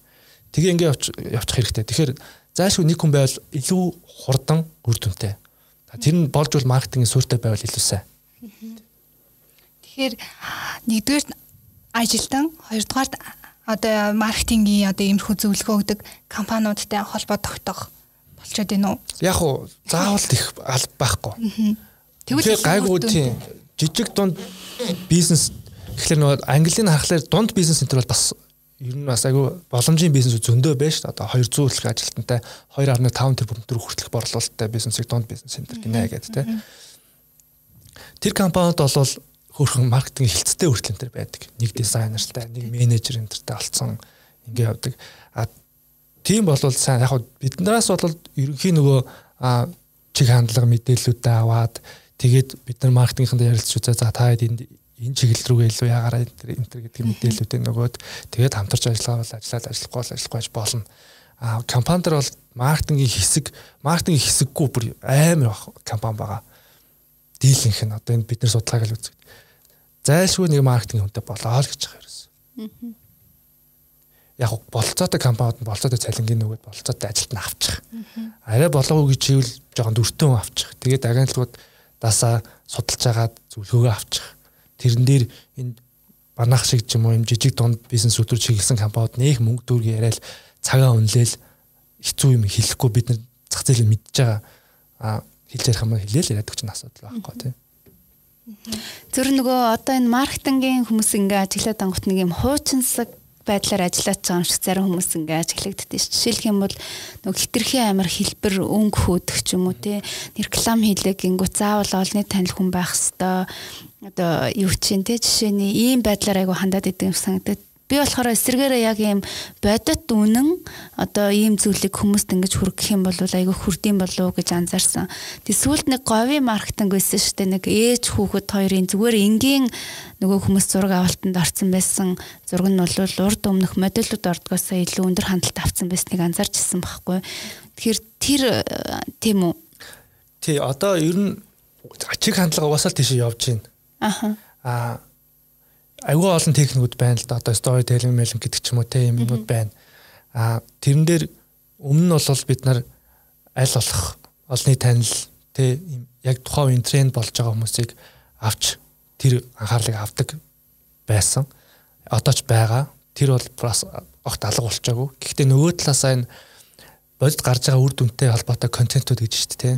Тэгээ ингээ явчих хэрэгтэй. Тэгэхээр заашгүй нэг хүн байвал илүү хурдан үр дүнтэй. Тэр нь болж бол маркетингийн суурьтай байвал илүү сайн. Тэгэхээр нэгдүгээр ажилтан, хоёрдугаар одоо маркетингийн одоо иймэрхүү зөвлөгөө өгдөг компаниудтай холбоо тогтоох болчиход байна уу? Яг уу заавал их алба байхгүй. Тэгвэл гайгүй тийм жижиг дунд бизнес гэхэлэр нөгөө английн харахаар дунд бизнес энэ бол бас ер нь бас айгүй боломжийн бизнес зөндөө байна шүү дээ. Одоо 200 хүртэлх ажилтнтай 2.5 тэрбум төгрөг хүртэлх борлуулалттай бизнесийг дунд бизнес центр гинэ гэдэг те. Тэр компанид бол хөрхөн маркетинг хилцтэй хүртэл энэ байдаг. Нэг дизайнертай, нэг менежер энтертэй олцсон ингэ явдаг. А тийм бол сайн яг биднээс бол ерөнхийн нөгөө чиг хандлага мэдээллүүдээ аваад тэгээд бид нар маркетингийнхэнд ярилцж үзээ за та хэд энд энэ чиглэл рүүгээ илүү ягараа энэ төр гэдэг мэдээллүүдийг нөгөөд тэгээд хамтарч ажиллагаа бол ажиллаад ажиллахгүй бол ажиллахгүй болно. А компанид бол маркетингийн хэсэг, маркетингийн хэсэггүй бүр амар компани байгаа. Дийлэнх нь одоо энэ бид нар судалгааг л үздэг. Зайлшгүй нэг маркетинг хүнтэй болоо л гэж байгаа юм. Яг болцоотой компаниуд нь болцоотой цалингийн нөгөөд болцоотой ажилт нь авчих. Арай болоогүй гэж ивэл жоохон дүртэн авчих. Тэгээд агентлагууд дасаа судалж агаад зөвлөгөөгөө авчих тэрэн дээр энэ банах шиг ч юм уу юм жижиг дунд бизнес өдөр чиглэсэн компаниуд нэх мөнгө дүүргээ яриад цагаа үнэлэл хэцүү юм хэлэхгүй бид нар зах зээлийг мэдж байгаа а хэлж ярих юм хэлээл яриад өгч нь асуудал байхгүй тийм. Зөв нөгөө одоо энэ маркетингийн хүмүүс ингээ ажиглаад ангууд нэг юм хуучинсаг байдлаар ажиллаж байгаа юм шиг зарим хүмүүс ингээ ажиглагддаг ш. Жишээлх юм бол нөгөө хитрхи амар хэлбэр өнгө хөөдөх ч юм уу те реклам хийлэг гингүү заавал олонний танил хүн байх хэвээр одоо юу чинь те жишээний ийм байдлаар айгу хандаад идэг юм санагдаад Би болохоор эсэргээрээ яг ийм бодит үнэн одоо ийм зүйлийг хүмүүст ингэж хүргэх юм бол айгүй хүрдэм болов гэж анзаарсан. Тэг сүүлд нэг говийн маркетинг байсан шүү дээ. Нэг ээж хүүхэд хоёрын зүгээр энгийн нөгөө хүмүүс зураг авалтанд орсон байсан. Зураг нь бол урд өмнөх модельүүд ордгоосоо илүү өндөр хандлт авсан байсныг анзаарч ирсэн байхгүй. Тэгэхээр тэр тийм үү? Тий, одоо ер нь ачиг хандлага угаасаа тийш явж байна. Аха. Аа аюул олон техникүүд байна л да одоо story telling мэлэм гэдэг ч юм уу те юм юмуд байна. А тэрэн дээр өмнө нь бол бид нар аль болох олонний танил те яг тухайн үеийн тренд болж байгаа хүмүүсийг авч тэр анхаарлыг авдаг байсан. Одоо ч байгаа. Тэр бол бас огт алга болчоогүй. Гэхдээ нөгөө талаасаа энэ бодит гарч байгаа үр дүнтэй холбоотой контентууд гэж шүү дээ.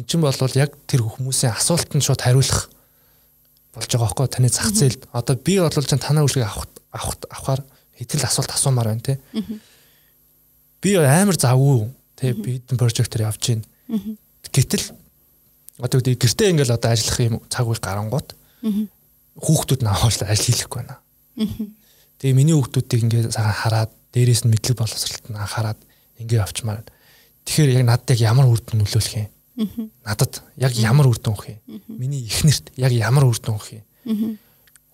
Эн чинь бол яг тэр хүмүүсийн асуултанд шууд хариулах болж байгаа байхгүй таны зах зээлд. Одоо би бодлоо ч танаа үйлчлэгийг авах авах авахаар хэдэл асуулт асуумаар байна те. Би амар завгүй те би хэдэн прожектор явж гин. Гэтэл одоо үгүй гэртээ ингээл одоо ажиллах юм цаг үе гарангууд хүүхдүүд нь аваад ажил хийхгүй байна. Тэгээ миний хүүхдүүдийг ингээд цагаан хараад дээрээс нь мэдлэг боловсролт нь анхаарад ингээд авчмаар тэгэхээр яг надад яг ямар үр дүн нөлөөлөх юм Надад яг ямар үр дүн өгөх юм? Миний эхнэрт яг ямар үр дүн өгөх юм?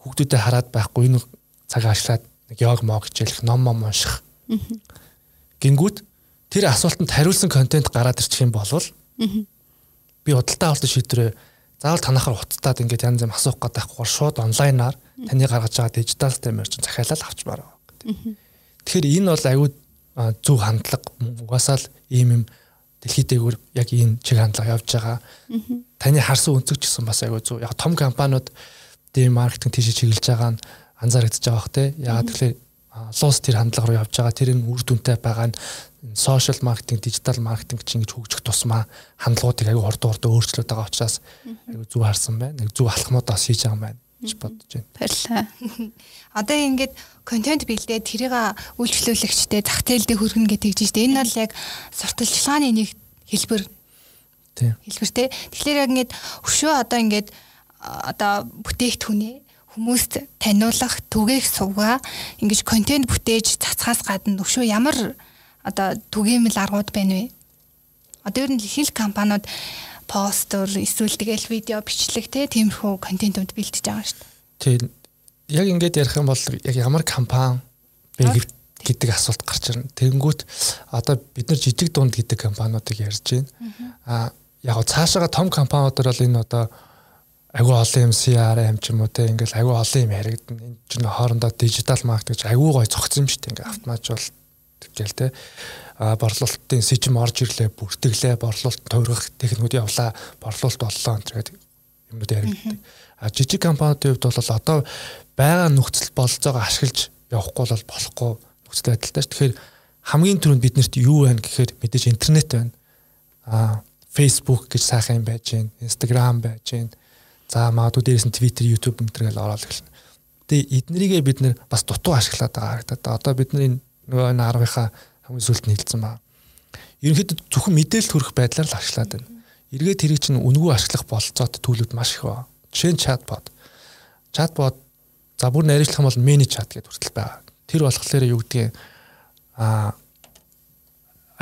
Хүүхдүүдэд хараад байхгүй энэ цаг ажиллаад нэг йог мог хичээлэх, ном мом унших. Гингүүд тэр асуултанд хариулсан контент гараад ирчих юм бол би худалдаа авалт шийдвэрээ заавал танахаар уцтаад ингээд янз юм асуух гэдэг байхгүй шууд онлайнаар таны гаргаж байгаа дижитал системээр чинь захиалал авчмаар байгаа. Тэгэхээр энэ бол аюу зөв хандлага угаасаа л ийм юм дэлхийд дээгүүр яг энэ чиг хандлага явж байгаа. Таны харсан өнцөг ч гэсэн бас айгүй зөв. Яг том компаниуд дэм маркетинг тийш чиглэж байгаа нь анзаарэгдэж байгаа бох те. Ягаад тэгэхээр луус тэр хандлага руу явж байгаа. Тэр нь үр дүнтэй байгаа нь сошиал маркетинг, дижитал маркетинг чинь ингэж хөгжих тусмаа хандлагуудыг аюу хурд хурд өөрчлөд байгаа учраас аюу зүг харсан байна. Нэг зүг алхмуудаа хийж байгаа юм байна гэж бодож байна. Баярлалаа. Одоо ингээд контент бэлдээд тэрийг үйлчлүүлэгчтэй зах зээлдээ хүргэнэ гэдэг чинь шүү дээ. Энэ бол яг сурталчилгааны нэг хэлбэр. Тийм. Хэлбэртэй. Тэгэхээр яг ингээд өшөө одоо ингээд одоо бүтээгдэхүүнээ хүмүүст таниулах, түгээх сувгаа ингэж контент бүтээж цацхаас гадна өшөө ямар одоо түгээмэл аргууд байна вэ? Одоо ер нь их компаниуд постэр эсвэл тэгэл видео бичлэг те тиймэрхүү контентууд бэлтэж байгаа шүү дээ. Тийм. Яг ингээд ярих юм бол яг ямар компани бэ гэдэг асуулт гарч ирнэ. Тэгэнгүүт одоо бид нар жижиг дунд гэдэг компаниудыг ярьж байна. Аа яг цаашаага том компаниудаар бол энэ одоо агүй олон юм CRM ч юм уу те ингээл агүй олон юм яригдана. Энэ чинь хоорондоо дижитал маркетинг агүй гой цогцсон юм шүү дээ. Ингээ автоматжуул гээл те борлуулалтын сэжим орж ирлээ, бүртгэлээ, борлуулалт тойрох техникүүд явлаа, борлуулалт боллоо гэдэг юмуд яригддаг. А жижиг компаниудын хувьд бол одоо байгаа нөхцөл болцоогоо ашиглаж явахгүй бол болохгүй нөхцөл байдалтай ш. Тэгэхээр хамгийн түрүүнд биднэрт юу байна гэхээр мэдээж интернет байна. А Facebook гэж сайхан юм байж гэн, Instagram байж гэн. За магадгүй дээрээс нь Twitter, YouTube мэтэргээл ороод эхэлнэ. Тэгээ эднэрийгээ бид нэр бас дутуу ашиглаад байгаа харагдаад. Одоо бид нар энэ нөгөө энэ 10-ынхаа хамгийн сүүлд нь хэлсэн баа. Ерөнхийдөө зөвхөн мэдээлэл төрөх байдлаар л ашиглаад байна. Эргээд тэрийг чинь үнгүй ашиглах болцоод төлөвд маш их байна. Жишээ нь чатбот. Чатбот за бүр нарийнчлах юм бол мени чат гэдэг хүртэл байгаа. Тэр болохоор юу гэдгийг а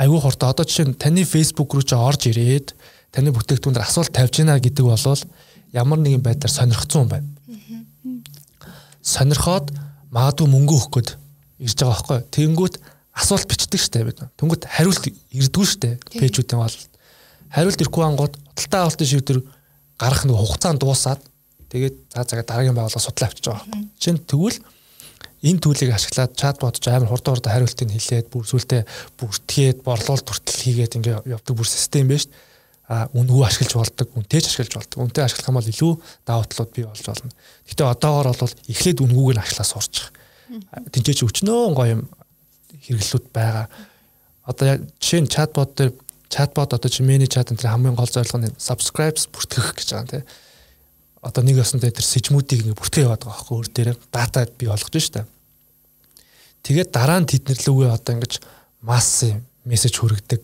айгүй хурдан одоо жишээ нь таны Facebook руу ч орж ирээд таны бүтээгдэхүүнээр асуулт тавьж гинэ гэдэг бол ямар нэгэн байдлаар сонирхцсан юм байна. Сонирхоод магадгүй мөнгө өгөх гээд ирж байгаа байхгүй. Тэнгүүт асуулт бичдэг штэ бид. Тэнгүүт хариулт ирдгүү штэ пэйжүүдийн бол. Хариулт ирэхгүй ангууд худалдаа авалтын шийдвэр гарах нэг хугацаанд дуусаад тэгээд за загаа дараагийн байгууллага судлаа авчиж байгаа. Чин тэгвэл энэ төлийг ашиглаад чатбот ч амар хурдан хурдан хариултыг хэлээд бүр сүлдээ бүртгээд борлуулалт хүртэл хийгээд ингээ явдаг бүр систем байна дээ. А үнгүй ашиглаж болдог, үнтэйч ашиглаж болдог. Үнтэй ашиглах юм бол илүү даваа талууд бий болж болно. Гэтэ одоогоор бол эхлээд үнгүүг нь ашиглаа сурчих тэнцээч өчнөө гоё юм хэрэглүүд байгаа. Одоо яг жишээ нь чатбот дээр чатбот одоо чи миний чат энэ хамгийн гол зорилго нь subscribes бүртгэх гэж байгаа тийм. одоо нэг ясантай тэр сэжмүүдийг ингээ бүртгэж яваад байгаа байхгүй өөр дээр дата би олгож штэ. Тэгээд дараа нь тэднэр лүгээ одоо ингэж масс мессеж хүргэдэг.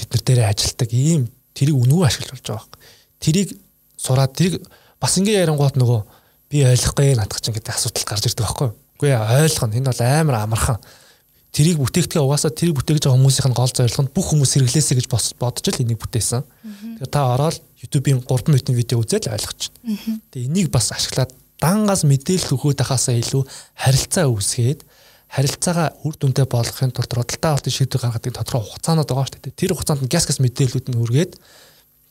Тэднэр дээрээ ажилтдаг ийм тэрийг үнэгүй ашиглаж байгаа байхгүй. Тэрийг сураад тэрийг бас ингээ ярангуут нөгөө би ойлгохгүй надад чинь гэдэг асуудал гарч ирдэг байхгүй. Үгүй ойлгоно энэ бол амар амархан тэрийг бүтээгдэхээ угаасаа тэрийг бүтээгж байгаа хүмүүсийн гол зорилго нь бүх хүмүүс хэрэглээсэй гэж бодож л энийг бүтээсэн. Тэгээ та ороод YouTube-ийн 3 минутын видео үзэл ойлгож байна. Тэгээ энийг бас ашиглаад дангаас мэдээлэл өгөөд байхаасаа илүү харилцаа үүсгээд харилцаагаа үр дүндээ болгохын тулд худалдаа авалтын шийдвэр гаргадаг тодорхой хугацаанууд байгаа шүү дээ. Тэр хугацаанд гяс гяс мэдээллүүд нь үргээд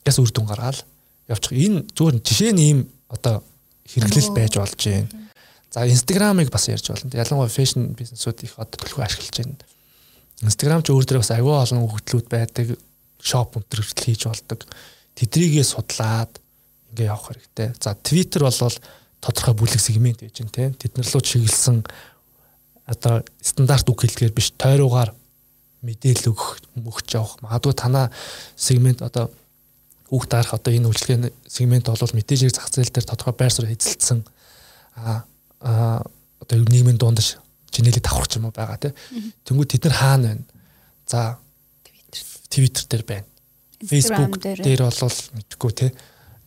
гяс үр дүн гаргаал явчих. Энэ зүгээр жишээ нь ийм одоо хэрэглэл байж болж байна За Instagram-ыг бас ярьж болно. Ялангуяа фэшн бизнесүүд их одоо төлхөө ашиглаж байна. Instagram ч өөр дээр бас аюул олон хөгжлүүд байдаг, шоп хүртэл хийж болдог. Тэдрийгээ судлаад ингээ явах хэрэгтэй. За Twitter бол тодорхой бүлэг сегмент гэж байна тийм. Тэднэр рүү чиглэсэн одоо стандарт үг хэлдгээр биш тойруугаар мэдээлэл өгөх мөгч явах. Магадгүй танаа сегмент одоо үг дарах одоо энэ үйлчлэгээний сегмент бол мэдээлэл зах зээл дээр тодорхой байр суурь эзэлсэн а одоо нийгмийн дундаж чинэлийг давхарч юм байгаа тий. Тэнгүүд тэд нар хаана байна? За Twitter дээр байна. Facebook дээр бол мэдгүй тий.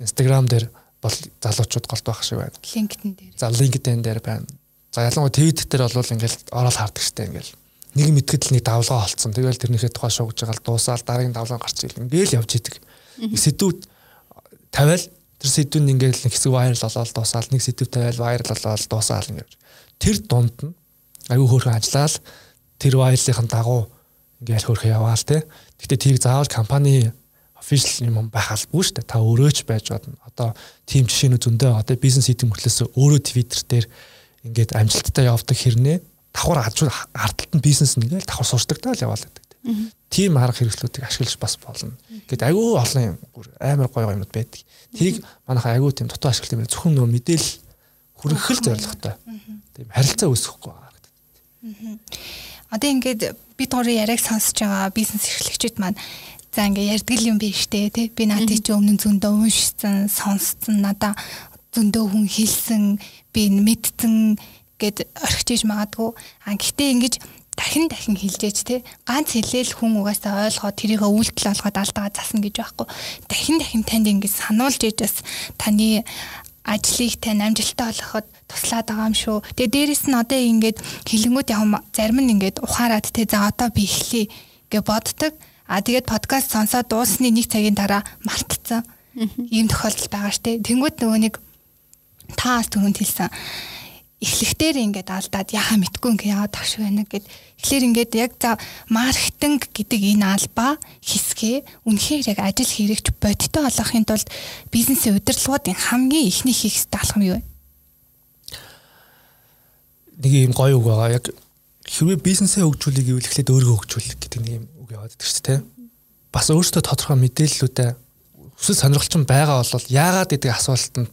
Instagram дээр бол залуучууд голд байх шиг байна. LinkedIn дээр. За LinkedIn дээр байна. За ялангуяа Twitter дээр бол ингээл ороод хардаг штэ ингээл нэг мэдгэд л нэг давлгаа олцсон. Тэгэл тэрнийхээ тухай шуугж байгаа л дуусаал дараагийн давлгаа гарч ирэл ингээл явж идэг. Сэдвүүд тавиал Тэр сэдвүүн ингээд нэг хэсэг вайрал болоод дуусаал нэг сэдв тавиал вайрал болоод дуусаал ингээд. Тэр дунд нь аюу хөөрхөн ажиллаал тэр вайрлын дагуу ингээд хөөрхөн яваал те. Гэтэ тийг заавал компани official юм байх албагүй шүү дээ. Та өөрөө ч байж бодно. Одоо team жишээнүүд зөндөө одоо бизнес хийдэг мөртлөөс өөрөө Twitter дээр ингээд амжилттай явдаг хэрнээ давхар ардталт нь бизнес нэгээл давхар суурдаг таа л яваал гэдэг тийм арга хэрэгслүүдийг ашиглаж бас болно. Гэт айгүй олон амар гоё юмуд байдаг. Тэрийг манайха айгүй тийм дутуу ашиглах юм зөвхөн нөө мэдээлэл хүргэх л зорилготой. Тийм харилцаа үүсгэхгүй гэдэг. Одоо ингээд бид гурийн яриаг сонсож байгаа бизнес эрхлэгчид маань за ингээ ярьдаг юм биш үү те би наадыг чи өмнө зөндөө уншсан сонссон надаа зөндөө хүн хэлсэн би мэдсэн гэд орхиж магадгүй а гэтээ ингэж дахин дахин хэлжээч те ганц хэлээл хүн угаасаа ойлгоод тэрийг үйлдэл болгоод алдаа засна гэж байхгүй дахин дахин танд ингэж сануулж ижээс таны ажлыг тань амжилттай болгоход туслаад байгаа юм шүү. Тэгээ дээрэс нь одоо ингээд хилэнгүүд яг зарим нь ингээд ухаарад те за одоо би эхлэе гэж боддог. А тэгээд подкаст сонсоод дуусны нэг цагийн дараа мартцсан. Ийм тохиолдол байгаа штэ. Тэнгүүд нөгөө нэг таас түрүүнд хэлсэн эхлэхдээ ингээд алдаад яхаа мэдгүй ингээ яваад тагш байна гэд тэгэхээр ингээд яг за маркетинг гэдэг энэ албаа хэсгээ үнэхээр яг ажил хэрэгч бодиттой болгохын тулд бизнесийн удирдлагуудын хамгийн ихний хийх ёстой алхам юу вэ? Нэг юм гоё үг байгаа. Яг хэрвээ бизнесээ хөгжүүлэх гэвэл эхлээд өөрийгөө хөгжүүлэх гэдэг нэг юм үг яваад байдаг шүү дээ. Бас өөртөө тодорхой мэдээллүүдээ өсөл сонирхолтой байгаа бол яагаад гэдэг асуултанд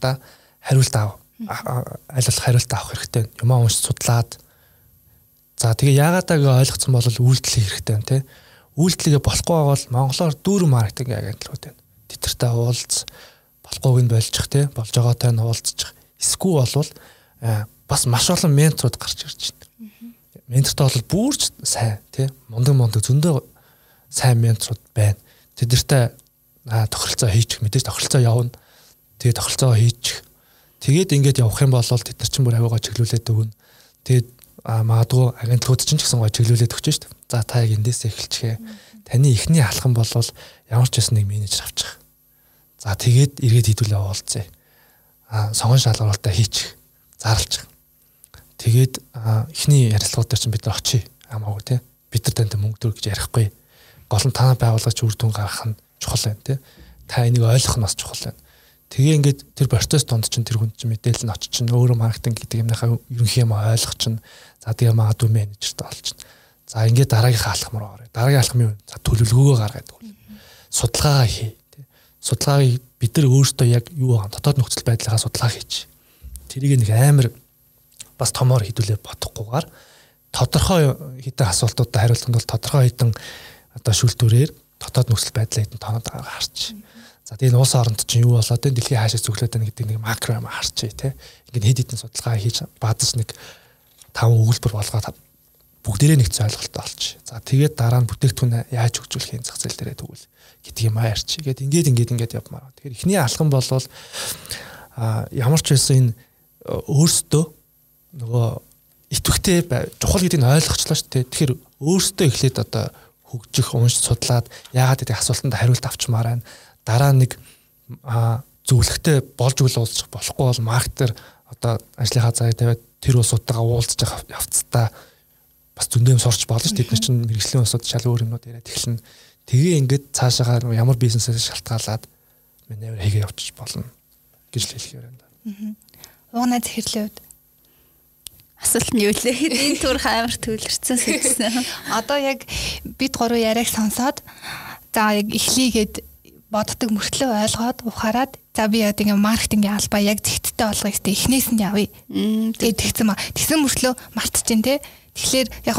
хариулт аав болох хариулт авах хэрэгтэй. Юмаа унш судлаад за тэгээ яагаадаа ойлгоцсон бол үйлдэл хэрэгтэй юм те. Үйлдэлгээ болохгүй бол монголоор дүүр маркетинг агентлагууд байна. Тэтэртэй уулз болохгүйг нь болчих те. Болж байгаатай нь уулзчих. Эсвэл болвол бас маш олон менторуд гарч ирж байна. Ментортой бол бүрч сайн те. Мундаг мундаг зөндөө сайн менторуд байна. Тэдэртэй тохиролцоо хийчих мэдээж тохиролцоо явна. Тэгээ тохиролцоо хийчих Тэгээд ингээд явах юм бол тэд нар чинь бүр авигаа чиглүүлээд өгнө. Тэгээд магадгүй агентлагууд чинь ч гэсэн гоо чиглүүлээд өгч шүү дээ. За та яг эндээс эхэлчихээ. Таны эхний алхам бол ямар ч байсан нэг менежер авчих. За тэгээд эргээд хідүүлээ уулзъя. А сонгон шалгуулалтаа хийчих. Зарлчих. Тэгээд эхний ярилцлагууд дээр чинь бид нар очие. Хамаагүй те. Бид нар тантай мөнгө төр гэж ярихгүй. Гол нь та байгууллагч үр дүн гаргах нь чухал байна те. Та энийг ойлгох нь бас чухал байна Тэгээ ингээд тэр процесс донд чинь тэр хүн чинь мэдээлэл нь очиж чинь өөрөө маркетинг гэдэг юмнахаа ерөнхий юм ойлгох чинь за тэгээ магадгүй менежертэй олчихно. За ингээд дараагийнхаа алхам руу орё. Дараагийн алхам юу? За төлөвлөгөөгөө гаргаад өгнө. Судалгаагаа хий. Судалгааг бид нар өөрсдөө яг юу байгаа дотоод нөхцөл байдлаа судалгаа хийж. Тэрийг нэг амар бас томоор хідүүлээ бодохгүйгээр тодорхой хэдэн асуултуудад хариултанд бол тодорхой хэдэн одоо шүлтүүрээр дотоод нөхцөл байдлаа хэдэн тоноод байгаагаа харч. За тэгээ энэ улс оронд чинь юу болоод вэ? Дэлхийн хаашаа зөвлөд байна гэдэг нэг макро юм харчээ те. Ингээд хэд хэдэн судалгаа хийж бадаж нэг таван өгүүлбэр болгоод бүгдээрээ нэгц ойлголттой болчих. За тэгээд дараа нь бүтээгдэхүүн яаж хөгжүүлэх юм зах зээл дээрээ тэгвэл гэдэг юм аарч. Ингээд ингээд ингээд ингээд явмаар. Тэгэхээр эхний алхам болвол а ямар ч байсан энэ өөрсдөө нөгөө итвэхтэй чухал гэдгийг ойлгочлаа шүү дээ. Тэгэхээр өөрсдөө эхлээд одоо хөгжих, унш судлаад яагаад гэдэг асуултанд хариулт авчмаар байна дараа нэг зөвлөгтэй болж үл уулзах болохгүй бол маркетер одоо ажлынхаа заяа тавиад тэр улсуудтайгаа уулзж явцдаа бас зөндөм сурч болно ш тэд нар чинь мэрэгжлийн улсууд шал өөр юмнууд яриад эхэлнэ. Тэгээ ингээд цаашаагаар ямар бизнесээс шалтгаалаад маневр хийгээ явчих болно гэж л хэлэх юм байна. Уунаа захирлын үед асуулт нь юу лээ? Энэ түр хаймар төвлөрсөн сэдвсэн. Одоо яг бид гурав яриаг сонсоод за яг эхлийгээд боддог мөртлөө ойлгоод ухаарад за би яг тийм маркетингийн албаа яг зэгттэй болгоё гэдэг эхнээс нь явъя. Тэгээд тэгсэн ба тэгсэн мөртлөө мартчихээн те. Тэгэхээр яг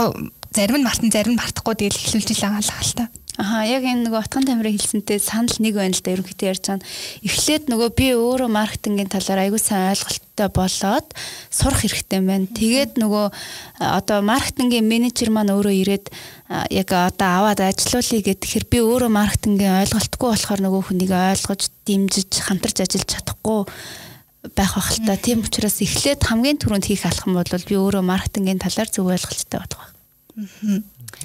зарим нь мартан зарим нь мартахгүй тэгэл эхлүүлж ил байгаа л хаалта. Аха яг энэ нөгөө утган тамирын хэлсэнтэй санал нэг байна л да ерөнхийдөө ярьж байгаа. Эхлээд нөгөө би өөрөө маркетингийн талаар аягүй сайн ойлголттой болоод сурах хэрэгтэй байна. Тэгээд нөгөө одоо маркетингийн менежер маань өөрөө ирээд яг одоо аваад ажилуулъя гэхээр би өөрөө маркетингийн ойлголтгүй болохоор нөгөө хүнийг ойлгож, дэмжиж, хамтарч ажиллаж чадахгүй байх бах л та. Тийм учраас эхлээд хамгийн түрүүнд хийх алхам бол би өөрөө маркетингийн талаар зөв ойлголттой болох байх.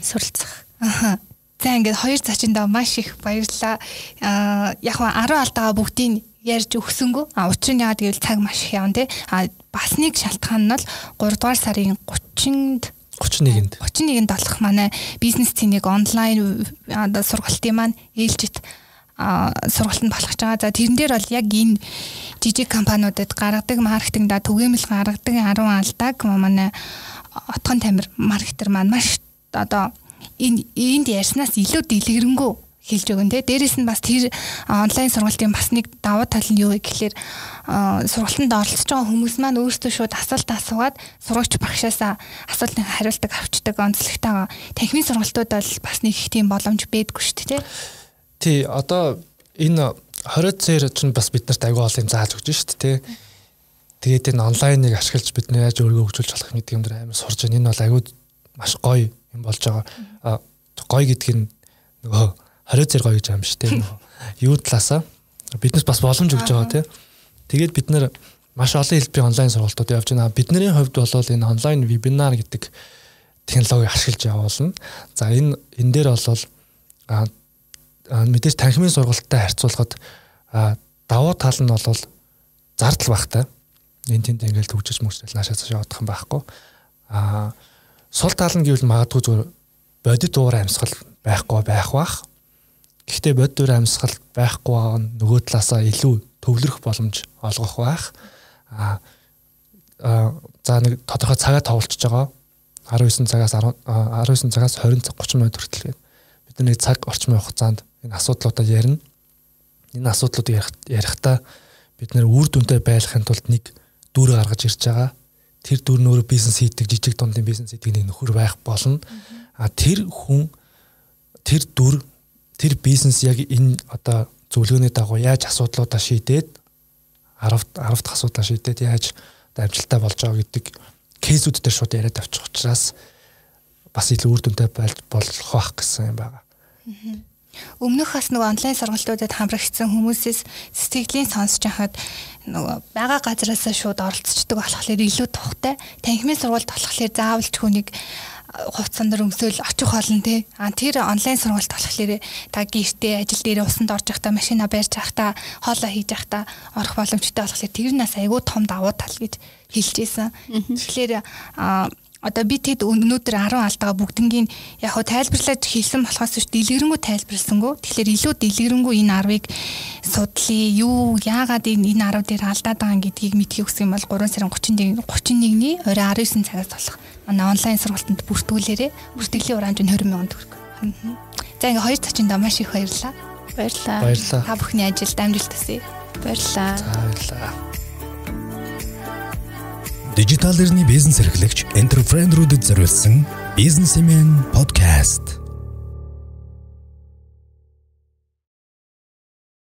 Суралцах. Аха. За ингээд хоёр зочиндоо маш их баярлалаа. Аа яг нь 10 алдаага бүгдийг ярьж өгсөнгөө. А учир нь яагаад гэвэл цаг маш их явна те. А бас нэг шалтгаан нь бол 3 дугаар сарын 30-нд 31-нд 31-нд болох манай бизнес цэнийг онлайн одоо сургалтын маань ээлжит а сургалтанд болох ч байгаа. За тэрэн дээр бол яг энэ жижиг компаниудад гаргадаг маркетингда түгээмэл гаргадаг 10 алдааг манай отгон тамир маркетер маань маш одоо энэ энд ярьснаас илүү дэлгэрэнгүй хэлж өгөн тэ дээрэс нь бас тэр онлайн сургалтын бас нэг давуу тал нь юу вэ гэхээр сургалтанд оролцож байгаа хүмүүс маань өөрсдөө шууд асуулт асуугаад сурагч багшаасаа асуултын хариултыг авчдаг онцлогтойгоо. Танхимын сургалтууд бол бас нэг их тийм боломж байдгүй шүү дээ тий одоо энэ 20 цэр чинь бас биднэрт аягүй олон зааж өгч шүү дээ тий тэгээд энэ онлайныг ашиглаж бид нэр яаж өөрийгөө хөгжүүлж болох гэдэг юм дээр амар сурж байна. Энэ бол аягүй маш гоё юм болж байгаа. Гой гэдг нь нөгөө хорио зэр гоё гэж юм шүү дээ. Юу талаасаа биднес бас боломж өгж байгаа тий. Тэгээд бид нэр маш олон хэлбэрийн онлайн сургалтууд явж байна. Бидний хувьд бол энэ онлайн вебинар гэдэг технологиг ашиглаж явуулна. За энэ энэ дээр бол мэдээж танхимын сургалттай харьцуулахад давуу тал нь бол зардал багтай. Энд тэнд ингээл төгжиж мөрсөл наашаа цааш явах юм байхгүй. Аа сул тал нь гэвэл магадгүй зүгээр бодит уур амьсгал байхгүй байх бах. Гэхдээ бодит уур амьсгал байхгүй байгаа нь нөгөө талаасаа илүү төвлөрөх боломж олгох байх. А за нэг тодорхой цагаа товолчж байгаа. 19 цагаас 19 цагаас 20 цаг 30 минут хүртэл гээд бид нэг цаг орчмын хугацаанд энэ асуудлуудаа ярина. Энэ асуудлуудыг ярихдаа бид нэр үр дүнтэй байхын тулд нэг дүр гаргаж ирж байгаа тэр дүр нөр бизнес хийдэг жижиг дундын бизнес хийдэг нэг нөхөр байх болно. А тэр хүн тэр дүр тэр бизнес яг энэ одоо зөвлөгөөний дагуу яаж асуудлуудаа шийдээд 10 10 дахь асуудлаа шийдээд яаж амжилттай болж байгаа гэдэг кейсүүд дээр шууд яриад авчих учраас бас илүү үр дүнтэй болж болох байх гэсэн юм байна. Өмнөх бас нөгөө онлайн сургалтуудад хамрагдсан хүмүүсээс сэтгэлийн сонсож хахад нөгөө байгаа газараас шууд оролцдог болохоор илүү тухтай. Танхимын сургалт болохоор заавалч хүнийг хувцсан дээр өмсөөл очих болно те. А тэр онлайн сургалт болохоор та гэртээ ажил дээр усанд орж явахдаа машина барьж явахдаа хоолоо хийж явахдаа орох боломжтой болохоор тэр нас айгүй том давуу тал гэж хэлж ийсэн. Тэгэхээр одоо би тэд өнөөдөр 10 алдаага бүгднгийн яг хөө тайлбарлаж хэлсэн болохоос биш дэлгэрэнгүй тайлбарласангүй. Тэгэхээр илүү дэлгэрэнгүй энэ 10-ыг судлаа. Юу яагаад энэ 10 дээр алдаад байгаа гэдгийг мэдхийг хүсэх юм бол 3 сарын 31 31-ний орой 19 цагаас болох манай онлайн сургалтанд бүртгүүлээрээ. Бүртгэлийн урамж нь 20 сая төгрөг. За ингээ хоёр цачиндаа маш их баярлалаа. Баярлалаа. Баярлалаа. Та бүхний ажилд амжилт хүсье. Баярлалаа. Баярлалаа. Дижитал эрхний бизнес эрхлэгч энтерпренерүүдэд зориулсан бизнесмен подкаст